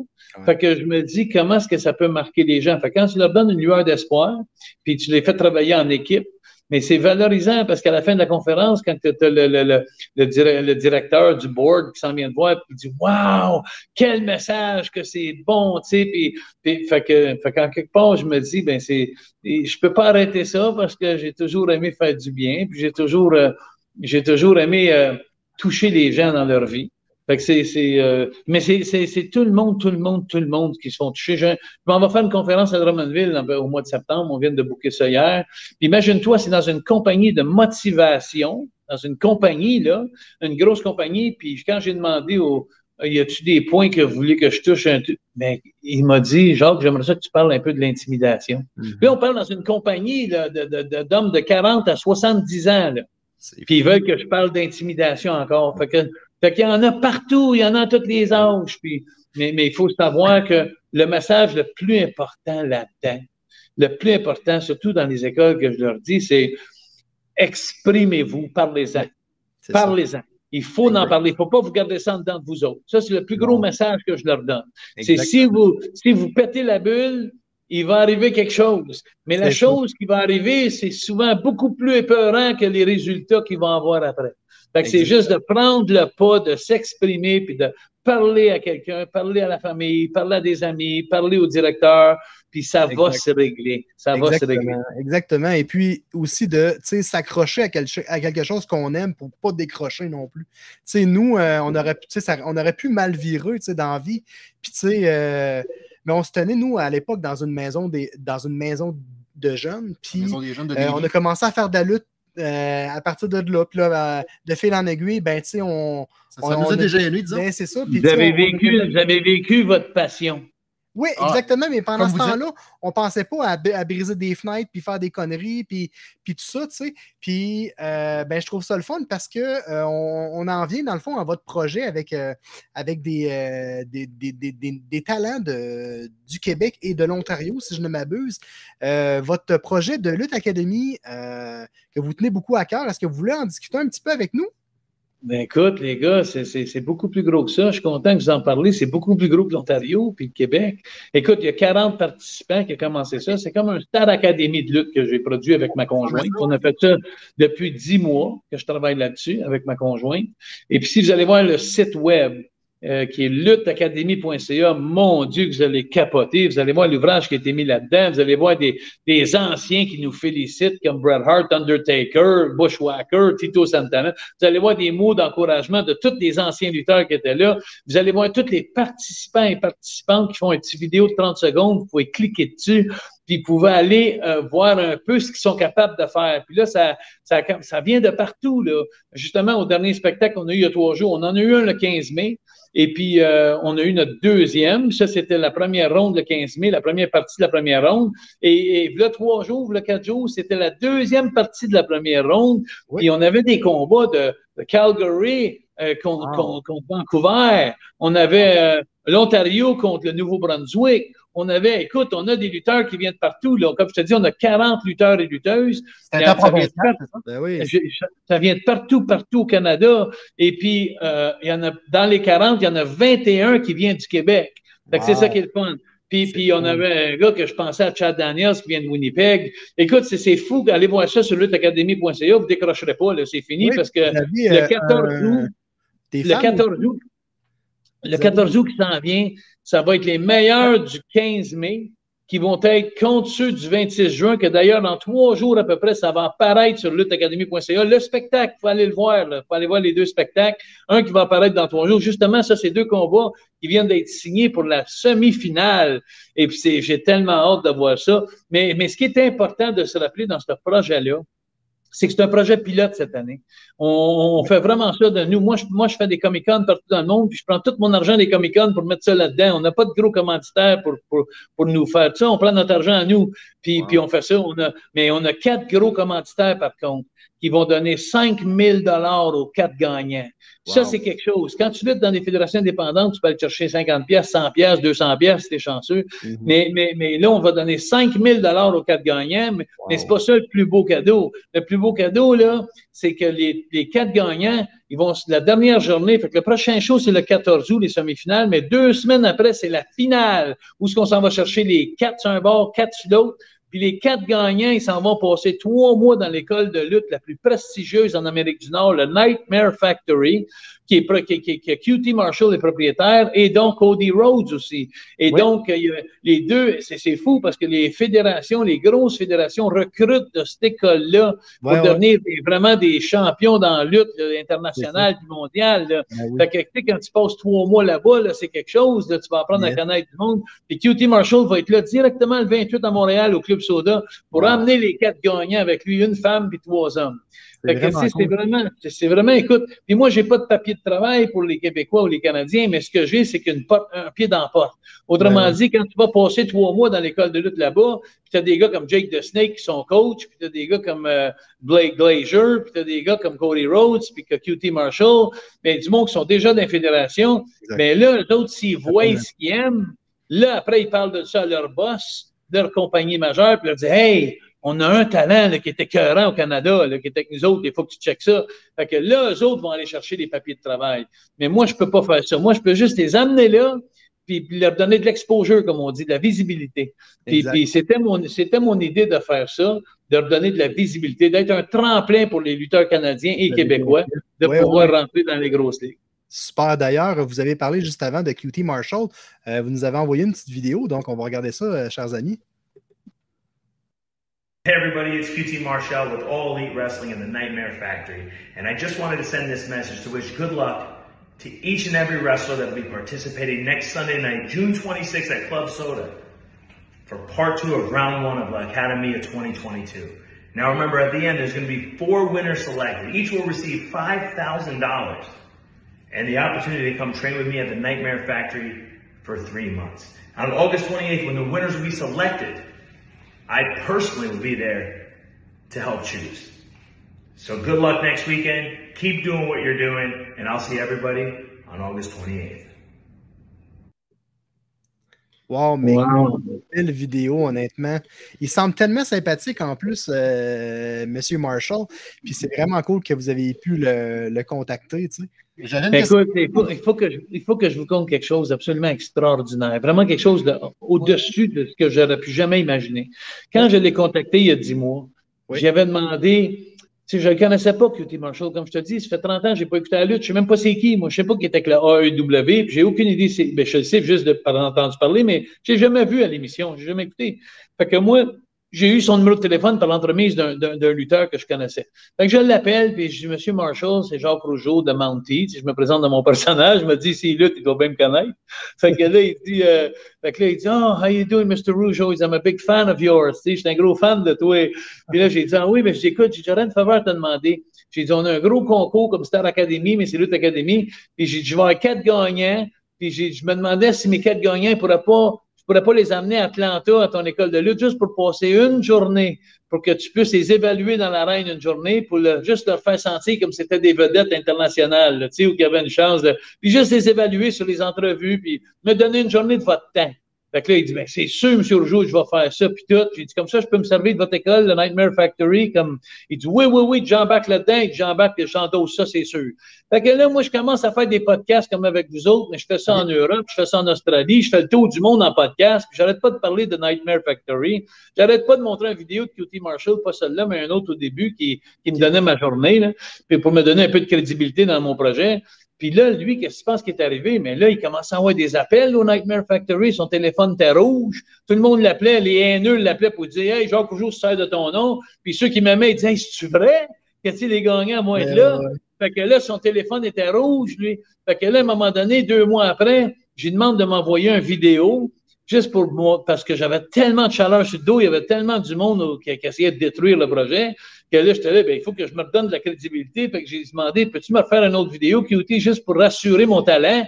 Fait que je me dis comment est-ce que ça peut marquer les gens? Fait que quand tu leur donnes une lueur d'espoir, puis tu les fais travailler en équipe, mais c'est valorisant parce qu'à la fin de la conférence, quand tu as le, le, le, le, dir- le directeur du board qui s'en vient de voir, puis dit Waouh, quel message que c'est bon, tu sais, puis, puis fait que, fait quelque part, je me dis, ben c'est, je peux pas arrêter ça parce que j'ai toujours aimé faire du bien, puis j'ai toujours, euh, j'ai toujours aimé euh, toucher les gens dans leur vie. Fait que c'est, c'est, euh, mais c'est, c'est, c'est tout le monde, tout le monde, tout le monde qui se font toucher. Je, je m'en vais faire une conférence à Drummondville au mois de septembre. On vient de booker ça hier. Puis Imagine-toi, c'est dans une compagnie de motivation, dans une compagnie, là, une grosse compagnie. Puis quand j'ai demandé au, y a-tu des points que vous voulez que je touche? Un ben, il m'a dit, Jacques, j'aimerais ça que tu parles un peu de l'intimidation. Puis on parle dans une compagnie là, de, de, de- d'hommes de 40 à 70 ans. Là. Puis ils veulent que je parle d'intimidation encore. Fait que, fait qu'il y en a partout, il y en a à tous les âges. Puis, mais, mais il faut savoir que le message le plus important là-dedans, le plus important, surtout dans les écoles que je leur dis, c'est exprimez-vous, parlez-en. Parlez-en. Il faut en parler. Il ne faut pas vous garder ça en dedans de vous autres. Ça, c'est le plus gros Non. message que je leur donne. C'est si vous, si vous pétez la bulle, il va arriver quelque chose. Mais la ça. chose qui va arriver, c'est souvent beaucoup plus épeurant que les résultats qu'ils vont avoir après. Fait que c'est juste de prendre le pas, de s'exprimer, puis de parler à quelqu'un, parler à la famille, parler à des amis, parler au directeur, puis ça va se régler. Ça va se régler. Exactement, exactement. Et puis aussi de tu sais, s'accrocher à, quel- à quelque chose qu'on aime pour pas décrocher non plus. Tu sais, nous, euh, on, aurait, pu- tu sais, ça- on aurait pu mal virer tu sais, dans la vie. Puis, tu sais, euh, mais on se tenait, nous, à l'époque, dans une maison des, dans une maison de jeunes. Puis, Maison des jeunes de euh, on a commencé à faire de la lutte euh, à partir de là. Puis là, euh, de fil en aiguille, ben, tu sais, on. Ça, ça on- nous on a a- déjà ému, disons. ben, c'est ça. Puis, Vous avez on- vécu, vous avez vécu votre passion. Oui, Ah, exactement, mais pendant ce temps-là, on pensait pas à, briser des fenêtres, puis faire des conneries, puis, puis tout ça, tu sais. Puis, euh, ben, je trouve ça le fun parce que euh, on, on en vient, dans le fond, à votre projet avec, euh, avec des, euh, des, des, des- des- des talents de, du Québec et de l'Ontario, si je ne m'abuse. Votre projet de Lutte Academy, que vous tenez beaucoup à cœur, est-ce que vous voulez en discuter un petit peu avec nous? Ben écoute, les gars, c'est beaucoup plus gros que ça. Je suis content que vous en parlez. C'est beaucoup plus gros que l'Ontario puis le Québec. Écoute, il y a 40 participants qui ont commencé ça. C'est comme un Star Academy de lutte que j'ai produit avec ma conjointe. On a fait ça depuis 10 mois que je travaille là-dessus avec ma conjointe. Et puis, si vous allez voir le site web, euh, qui est lutteacademy.ca. Mon Dieu, vous allez capoter. Vous allez voir l'ouvrage qui a été mis là-dedans. Vous allez voir des, des anciens qui nous félicitent, comme Bret Hart, Undertaker, Bushwhacker, Tito Santana. Vous allez voir des mots d'encouragement de tous les anciens lutteurs qui étaient là. Vous allez voir tous les participants et participantes qui font une petite vidéo de 30 secondes. Vous pouvez cliquer dessus puis vous pouvez aller euh, voir un peu ce qu'ils sont capables de faire. Puis là, ça, ça, ça vient de partout. Là. Justement, au dernier spectacle qu'on a eu il y a trois jours, on en a eu un le 15 mai. Et puis, euh, on a eu notre deuxième. Ça, c'était la première ronde le 15 mai, la première partie de la première ronde. Et, et là, trois jours, le quatre jours, c'était la deuxième partie de la première ronde. Et on avait des combats de, Calgary euh, contre, Vancouver. On avait euh, l'Ontario contre le Nouveau-Brunswick. On avait, écoute, on a des lutteurs qui viennent de partout. Là. Comme je te dis, on a 40 lutteurs et lutteuses. ça, ben ça vient de partout, partout au Canada. Et puis, euh, il y en a, dans les 40, il y en a 21 qui viennent du Québec. c'est ça qui est le fun. Puis, puis on avait un gars que je pensais à Chad Daniels qui vient de Winnipeg. Écoute, c'est fou. Allez voir ça sur luttacademy.ca. Vous décrocherez pas. C'est fini parce que le 14 euh, août, le 14 août, le 14 août qui s'en vient, ça va être les meilleurs du 15 mai qui vont être contre ceux du 26 juin, que d'ailleurs, dans trois jours à peu près, ça va apparaître sur lutteacademy.ca. Le spectacle, il faut aller le voir, il faut aller voir les deux spectacles. Un qui va apparaître dans trois jours. Justement, ça, c'est deux combats qui viennent d'être signés pour la semi-finale. Et puis, j'ai tellement hâte de voir ça. Mais, mais ce qui est important de se rappeler dans ce projet-là, c'est que c'est un projet pilote cette année. On, fait vraiment ça de nous. Moi, je, moi, je fais des Comic-Con partout dans le monde, puis je prends tout mon argent des Comic-Con pour mettre ça là-dedans. On n'a pas de gros commanditaires pour, pour, pour nous faire ça. On prend notre argent à nous, puis, puis on fait ça. On a, mais on a quatre gros commanditaires, par contre, qui vont donner 5 000 aux quatre gagnants. Ça, c'est quelque chose. Quand tu luttes dans des fédérations indépendantes, tu peux aller chercher 50 pièces, 100 pièces, 200 pièces si t'es chanceux. Mm-hmm. mais, mais, mais là, on va donner 5 000 aux quatre gagnants, mais, mais c'est pas ça le plus beau cadeau. Le plus beau cadeau, là, c'est que les, les quatre gagnants, ils vont, la dernière journée, fait que le prochain show, c'est le 14 août, les semi-finales, mais deux semaines après, c'est la finale, où est-ce qu'on s'en va chercher les quatre sur un bord, quatre sur l'autre. Puis les quatre gagnants, ils s'en vont passer trois mois dans l'école de lutte la plus prestigieuse en Amérique du Nord, le Nightmare Factory qui est, qui, qui, qui QT Marshall est propriétaire, et donc Cody Rhodes aussi. Et donc, les deux, c'est fou parce que les fédérations, les grosses fédérations recrutent de cette école-là pour devenir vraiment des champions dans la lutte internationale et mondiale. Ben fait que, quand tu passes trois mois là-bas, c'est quelque chose, tu vas apprendre à connaître du monde. Et QT Marshall va être là directement le 28 à Montréal au Club Soda pour amener les quatre gagnants avec lui, une femme et trois hommes. C'est vraiment, vraiment, écoute, puis moi, j'ai pas de papier de travail pour les Québécois ou les Canadiens, mais ce que j'ai, c'est qu'une un pied dans la porte. Autrement ben dit, quand tu vas passer trois mois dans l'école de lutte là-bas, puis tu as des gars comme Jake the Snake qui sont coach, puis tu as des gars comme euh, Blake Glazier, puis tu as des gars comme Cody Rhodes, puis que QT Marshall, mais du monde qui sont déjà dans la fédération. Mais là, les autres, s'ils voient ce qu'ils aiment, là, après, ils parlent de ça à leur boss, de leur compagnie majeure, puis ils leur disent Hey, on a un talent qui était écœurant au Canada, qui était avec nous autres, il faut que tu checkes ça. Fait que là, eux autres vont aller chercher des papiers de travail. Mais moi, je peux pas faire ça. Moi, je peux juste les amener là, puis leur donner de l'exposure, comme on dit, de la visibilité. Puis, c'était mon, c'était mon idée de faire ça, de leur donner de la visibilité, d'être un tremplin pour les lutteurs canadiens et québécois, de pouvoir rentrer dans les grosses ligues. Super. D'ailleurs, vous avez parlé juste avant de QT Marshall. Euh, vous nous avez envoyé une petite vidéo, donc on va regarder ça, euh, chers amis. Hey everybody, it's QT Marshall with All Elite Wrestling and the Nightmare Factory. And I just wanted to send this message to wish good luck to each and every wrestler that will be participating next Sunday night, June 26th at Club Soda for part two of round one of the Academy of 2022. Now remember, at the end, there's going to be four winners selected. Each will receive $5,000 and the opportunity to come train with me at the Nightmare Factory for three months. On August 28th, when the winners will be selected, I personally will be there to help choose. So good luck next weekend. Keep doing what you're doing, and I'll see everybody on August 28th. Wow, mais Wow. belle vidéo, honnêtement. Il semble tellement sympathique en plus, euh, Monsieur Marshall. Puis c'est vraiment cool que vous avez pu le, le contacter. Tu sais. Écoute, il faut, il faut que je, il faut que je vous conte quelque chose d'absolument extraordinaire. Vraiment quelque chose de- au-dessus de ce que j'aurais pu jamais imaginer. Quand je l'ai contacté il y a dix mois, Oui. j'avais demandé, sais, je ne connaissais pas QT Marshall, comme je te dis, ça fait 30 ans que je n'ai pas écouté la lutte, je ne sais même pas c'est qui. Moi, je ne sais pas qui était avec le AEW, puis j'ai aucune idée. c'est- Ben, je le sais juste de par entendu parler, mais je n'ai jamais vu à l'émission, je n'ai jamais écouté. Fait que moi, j'ai eu son numéro de téléphone par l'entremise d'un- lutteur que je connaissais. Fait que je l'appelle, puis je dis, Monsieur Marshall, c'est Jacques Rougeau de Mountie. Sais, je me présente dans mon personnage, je me dis, s'il lutte, il doit bien me connaître. Fait que là, il dit, euh, fait que là, il dit, oh, how you doing, Mr. Rougeau? I'm a big fan of yours. Tu je suis un gros fan de toi. Puis là, j'ai dit, ah oui, mais j'écoute, j'ai rien de faveur à te demander. J'ai dit, on a un gros concours comme Star Academy, mais c'est Lutte Academy. Puis j'ai dit, je vais avoir quatre gagnants. Puis je me demandais si mes quatre gagnants ne pourraient pas, pourrais pas les amener à Atlanta, à ton école de lutte, juste pour passer une journée, pour que tu puisses les évaluer dans l'arène une journée, pour juste leur faire sentir comme c'était des vedettes internationales, tu sais, où il y avait une chance de. Puis juste les évaluer sur les entrevues, puis me donner une journée de votre temps. Fait que là, il dit, ben, c'est sûr, M. Rougeau, je vais faire ça, puis tout. J'ai dit, comme ça, je peux me servir de votre école, le Nightmare Factory, comme, il dit, oui, oui, oui, j'embarque là-dedans, j'embarque, puis j'endosse ça, c'est sûr. Fait que là, moi, je commence à faire des podcasts comme avec vous autres, mais je fais ça en Europe, je fais ça en Australie, je fais le tour du monde en podcast, puis j'arrête pas de parler de Nightmare Factory. J'arrête pas de montrer une vidéo de QT Marshall, pas celle-là, mais un autre au début qui, qui me donnait ma journée, là, puis pour me donner un peu de crédibilité dans mon projet. Puis là, lui, qu'est-ce qu'il pense qui est arrivé? Mais là, il commence à avoir des appels au Nightmare Factory. Son téléphone était rouge. Tout le monde l'appelait. Les haineux l'appelaient pour dire Hey, Jacques Rougeau se sert de ton nom. Puis ceux qui m'aimaient, ils disaient Hey, c'est-tu vrai? Que tu sais, les gagnants vont être Ouais, là? ouais. Fait que là, son téléphone était rouge, lui. Fait que là, à un moment donné, deux mois après, j'ai demandé de m'envoyer une vidéo, juste pour moi, parce que j'avais tellement de chaleur sur le dos, il y avait tellement du monde qui essayait de détruire le projet, que là, j'étais là, ben, il faut que je me redonne de la crédibilité. Fait que j'ai demandé, peux-tu me refaire une autre vidéo qui était juste pour rassurer mon talent?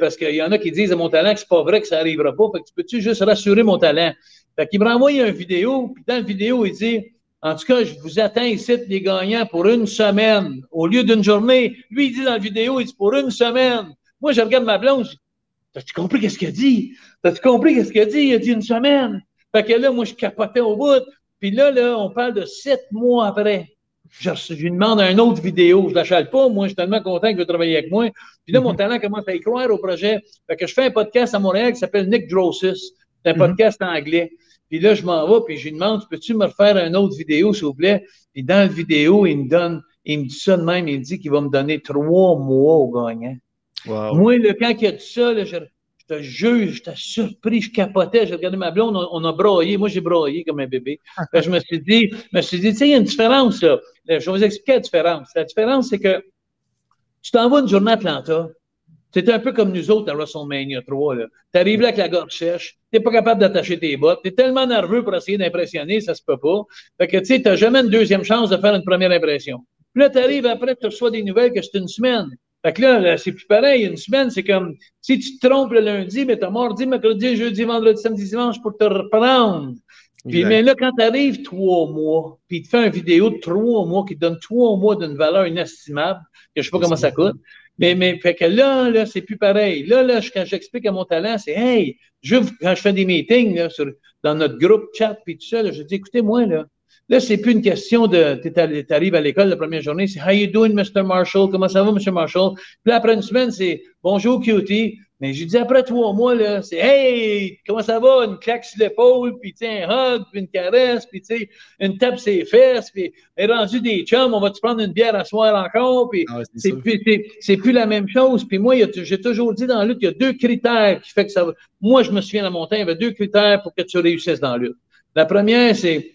Parce qu'il y en a qui disent à mon talent que c'est pas vrai, que ça arrivera pas. Fait que tu peux-tu juste rassurer mon talent? Fait qu'il me renvoie une vidéo, puis dans la vidéo, il dit, en tout cas, je vous attends ici, les gagnants, pour une semaine, au lieu d'une journée. Lui, il dit dans la vidéo, il dit pour une semaine. Moi, je regarde ma blonde, je dis, T'as-tu compris qu'est-ce qu'il a dit? T'as-tu compris qu'est-ce qu'il a dit? Il a dit une semaine. Fait que là, moi, je capotais au bout. Puis là, là, on parle de sept mois après. Je, je lui demande une autre vidéo. Je ne l'achète pas. Moi, je suis tellement content qu'il veut travailler avec moi. Puis là, mon talent commence à y croire au projet. Fait que je fais un podcast à Montréal qui s'appelle Nick Drossis. C'est un Mhm. podcast anglais. Puis là, je m'en vais, puis je lui demande, peux-tu me refaire une autre vidéo, s'il vous plaît? Puis dans la vidéo, il me donne, il me dit ça de même, il me dit qu'il va me donner trois mois au gagnant. Wow. Moi, là, quand il a dit ça, là, je te jure, j'étais surpris, je capotais, j'ai regardé ma blonde, on, on a braillé. Moi, j'ai braillé comme un bébé. Fait je me suis dit, je me suis dit, tu sais, il y a une différence, là. Euh, Je vais vous expliquer la différence. La différence, c'est que tu t'en vas une journée à Atlanta. C'est un peu comme nous autres à WrestleMania 3. Tu arrives là avec la gorge sèche, tu n'es pas capable d'attacher tes bottes, tu es tellement nerveux pour essayer d'impressionner, ça se peut pas. Fait que tu sais, tu n'as jamais une deuxième chance de faire une première impression. Puis là, tu arrives après, tu reçois des nouvelles que c'est une semaine. Fait que là, là, c'est plus pareil. Une semaine, c'est comme si tu te trompes le lundi, mais tu as mardi, mercredi, jeudi, vendredi, samedi, dimanche pour te reprendre. Puis, mais là, quand tu arrives trois mois, puis il te fait une vidéo de trois mois qui te donne trois mois d'une valeur inestimable, que je sais pas comment ça coûte. Mais, mais fait que là, là, c'est plus pareil. Là, là, je- quand j'explique à mon talent, c'est Hey, je, quand je fais des meetings là, sur, dans notre groupe chat, puis tout ça, là, je dis écoutez, moi, là, là, c'est plus une question de tu arrives à l'école la première journée, c'est How you doing, Mr. Marshall? Comment ça va, Mr. Marshall? Puis là, après une semaine, c'est Bonjour, cutie. Mais je dis après trois mois, là, c'est Hey, comment ça va? Une claque sur l'épaule, puis tu sais, un hug, puis une caresse, puis tu sais, une tape sur les fesses, puis est rendu des chums, on va-tu prendre une bière à soir encore? Puis Ah c'est plus, plus la même chose. Puis moi, j'ai toujours dit dans la lutte, il y a deux critères qui fait que ça va. Moi, je me souviens dans mon temps, il y avait deux critères pour que tu réussisses dans la lutte. La première, c'est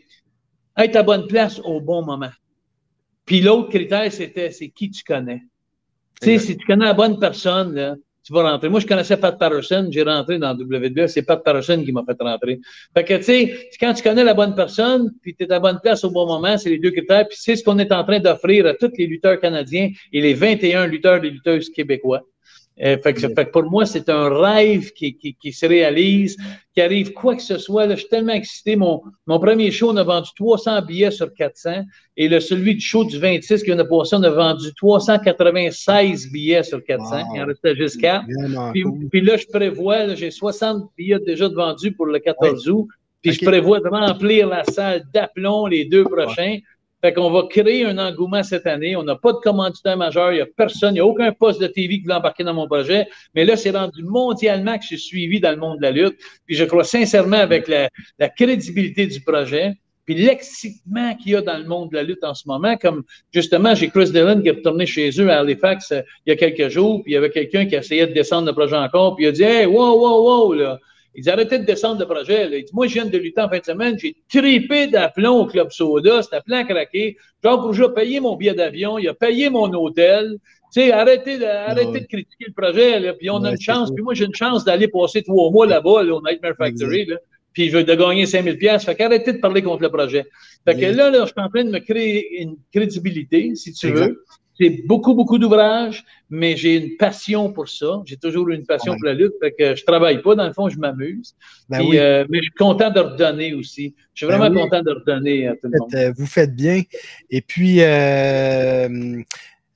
être à bonne place au bon moment. Puis l'autre critère, c'était c'est qui tu connais. Tu sais, si tu connais la bonne personne, là, tu vas rentrer. Moi, je connaissais Pat Patterson, j'ai rentré dans WWE, c'est Pat Patterson qui m'a fait rentrer. Fait que, tu sais, quand tu connais la bonne personne, puis tu es à la bonne place au bon moment, c'est les deux critères, puis c'est ce qu'on est en train d'offrir à tous les lutteurs canadiens et les 21 lutteurs et lutteuses québécois. Euh, fait, que, fait, que, pour moi, c'est un rêve qui, qui, qui, se réalise, qui arrive quoi que ce soit. Là, je suis tellement excité. Mon, mon premier show, on a vendu 300 billets sur 400. Et le, celui du show du 26 qui vient de passer, on a vendu 396 billets sur 400. Wow. Il en restait juste 4. Puis, cool. puis, là, je prévois, j'ai 60 billets déjà de vendus pour le 14 août. Puis okay. je prévois de remplir la salle d'aplomb les deux prochains. Fait qu'on va créer un engouement cette année. On n'a pas de commanditaire majeur. Il n'y a personne. Il n'y a aucun poste de TV qui veut embarquer dans mon projet. Mais là, c'est rendu mondialement que je suis suivi dans le monde de la lutte. Puis je crois sincèrement avec la, crédibilité du projet. Puis l'excitement qu'il y a dans le monde de la lutte en ce moment, comme justement, j'ai Chris Dillon qui est retourné chez eux à Halifax euh, il y a quelques jours, puis il y avait quelqu'un qui essayait de descendre le projet encore, puis il a dit Hey, wow, wow, wow, là. Ils arrêtaient de descendre le projet. Là. Il dit, moi, je viens de lutter en fin de semaine. J'ai tripé d'aplomb au Club Soda. C'était plein craqué. Jacques Rougeau a payé mon billet d'avion. Il a payé mon hôtel. Tu sais, arrêtez de, arrêtez ouais. de critiquer le projet. Là. Puis on ouais, a une chance. Puis moi, j'ai une chance d'aller passer trois mois là-bas, là, au Nightmare Factory. Là. Puis je veux de gagner 5000 pièces. Fait qu'arrêtez de parler contre le projet. Fait que là, là, je suis en train de me créer une crédibilité, si tu exact. veux. J'ai beaucoup, beaucoup d'ouvrages, mais j'ai une passion pour ça. J'ai toujours eu une passion ouais. pour la lutte. Fait que je travaille pas, dans le fond, je m'amuse. Ben oui. euh, mais je suis content de redonner aussi. Je suis vraiment ben oui. content de redonner à tout le monde. Euh, vous faites bien. Et puis, euh,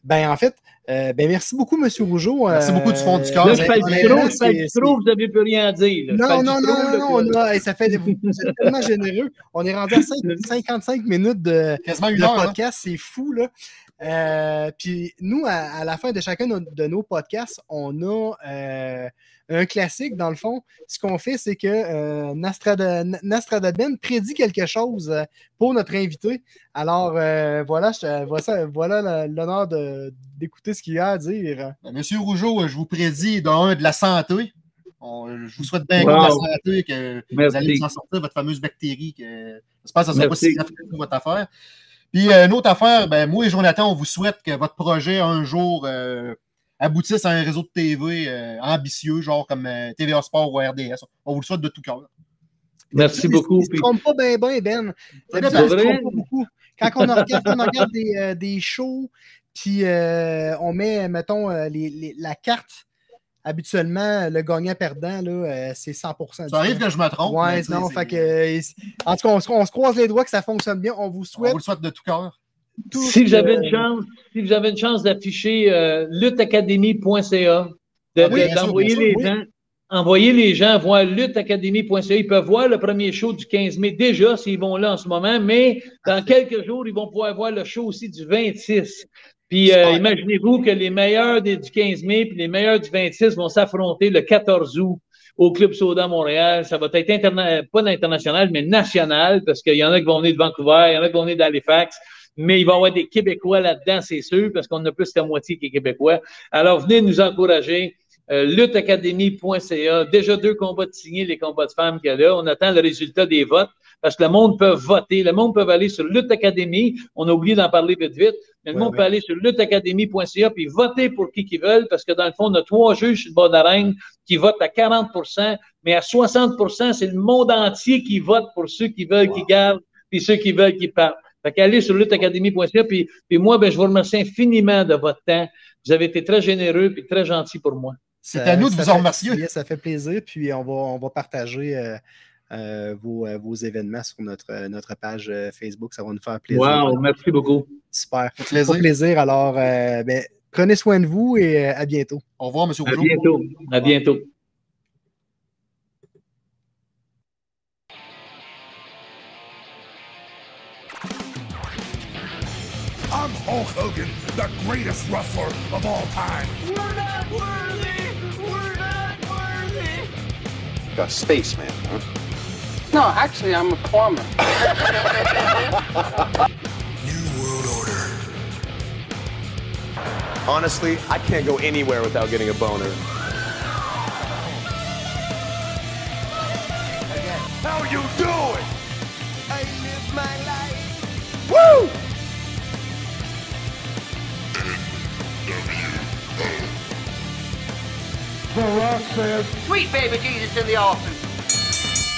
ben en fait, euh, ben merci beaucoup, M. Rougeau. Merci beaucoup du fond du cœur. Là, je du trop, trop, vous n'avez plus rien à dire. Non, non, non, non, non, a, ça fait, vous êtes tellement généreux. On est rendu à 5, 55 minutes de, de podcast, c'est fou, là. Euh, puis nous, à, à, la fin de chacun de nos podcasts, on a euh, un classique, dans le fond. Ce qu'on fait, c'est que euh, Nastrada, Nastradaben prédit quelque chose pour notre invité. Alors, euh, voilà, je, voilà l'honneur d'écouter ce qu'il a à dire. Ben, Monsieur Rougeau, je vous prédis d'un de la santé. On, je vous souhaite bien wow. de la santé, que Merci. vous allez en sortir votre fameuse bactérie. Que, j'espère que ça ne sera pas si grave pour votre affaire. Puis, euh, une autre affaire, ben, moi et Jonathan, on vous souhaite que votre projet un jour euh, aboutisse à un réseau de TV euh, ambitieux, genre comme euh, TVA Sport ou RDS. On vous le souhaite de tout cœur. Merci beaucoup. Il ne se pas bien, bien, Ben. ben. Se trompe pas beaucoup. Quand on regarde, quand on regarde des, euh, des, shows, puis on met, mettons, les, les, la carte habituellement, le gagnant-perdant, euh, c'est 100% Ça arrive que je me trompe. Ouais, non, fait que, en tout cas, on se, on se, croise les doigts que ça fonctionne bien. On vous souhaite. On vous le souhaite de tout cœur. Si vous avez une chance, si vous avez une chance d'afficher euh, luttacademy.ca, d'envoyer de, oui, les oui. gens. Envoyer les gens voir luttacademy.ca. Ils peuvent voir le premier show du 15 mai déjà s'ils vont là en ce moment, mais dans quelques jours, ils vont pouvoir voir le show aussi du 26. Puis euh, imaginez-vous que les meilleurs des, du 15 mai puis les meilleurs du 26 vont s'affronter le 14 août au Club Soda Montréal. Ça va être interna pas international, mais national, parce qu'il y en a qui vont venir de Vancouver, il y en a qui vont venir d'Halifax, mais il va y avoir des Québécois là-dedans, c'est sûr, parce qu'on a plus que la moitié qui est Québécois. Alors, venez nous encourager. Euh, lutteacademy.ca. Déjà deux combats de signés, les combats de femmes qu'il y a là. On attend le résultat des votes parce que le monde peut voter. Le monde peut aller sur Lutte Academy. On a oublié d'en parler vite vite. Mais le ouais, monde ouais. peut aller sur lutteacademy.ca puis voter pour qui qu'ils veulent parce que dans le fond, on a trois juges sur le bord d'arène qui votent à 40% mais à 60% c'est le monde entier qui vote pour ceux qui veulent wow. qu'ils gardent puis ceux qui veulent qu'ils partent. Fait qu'allez sur lutteacademy.ca puis, puis moi, ben, je vous remercie infiniment de votre temps. Vous avez été très généreux puis très gentil pour moi. C'est à nous de vous en remercier. Ça fait plaisir, puis on va, on va partager euh, euh, vos, euh, vos, événements sur notre, notre page Facebook. Ça va nous faire plaisir. Wow, merci beaucoup. Super. Plaisir. plaisir. Alors, ben, prenez soin de vous et à bientôt. Au revoir, M. À bientôt. À bientôt. I'm Hulk Hogan, the greatest wrestler of all time. We're not worthy! A spaceman, huh? No, actually, I'm a plumber. New World Order. Honestly, I can't go anywhere without getting a boner. How you doing? I live my life. Woo! The Rock says, Sweet baby Jesus in the office.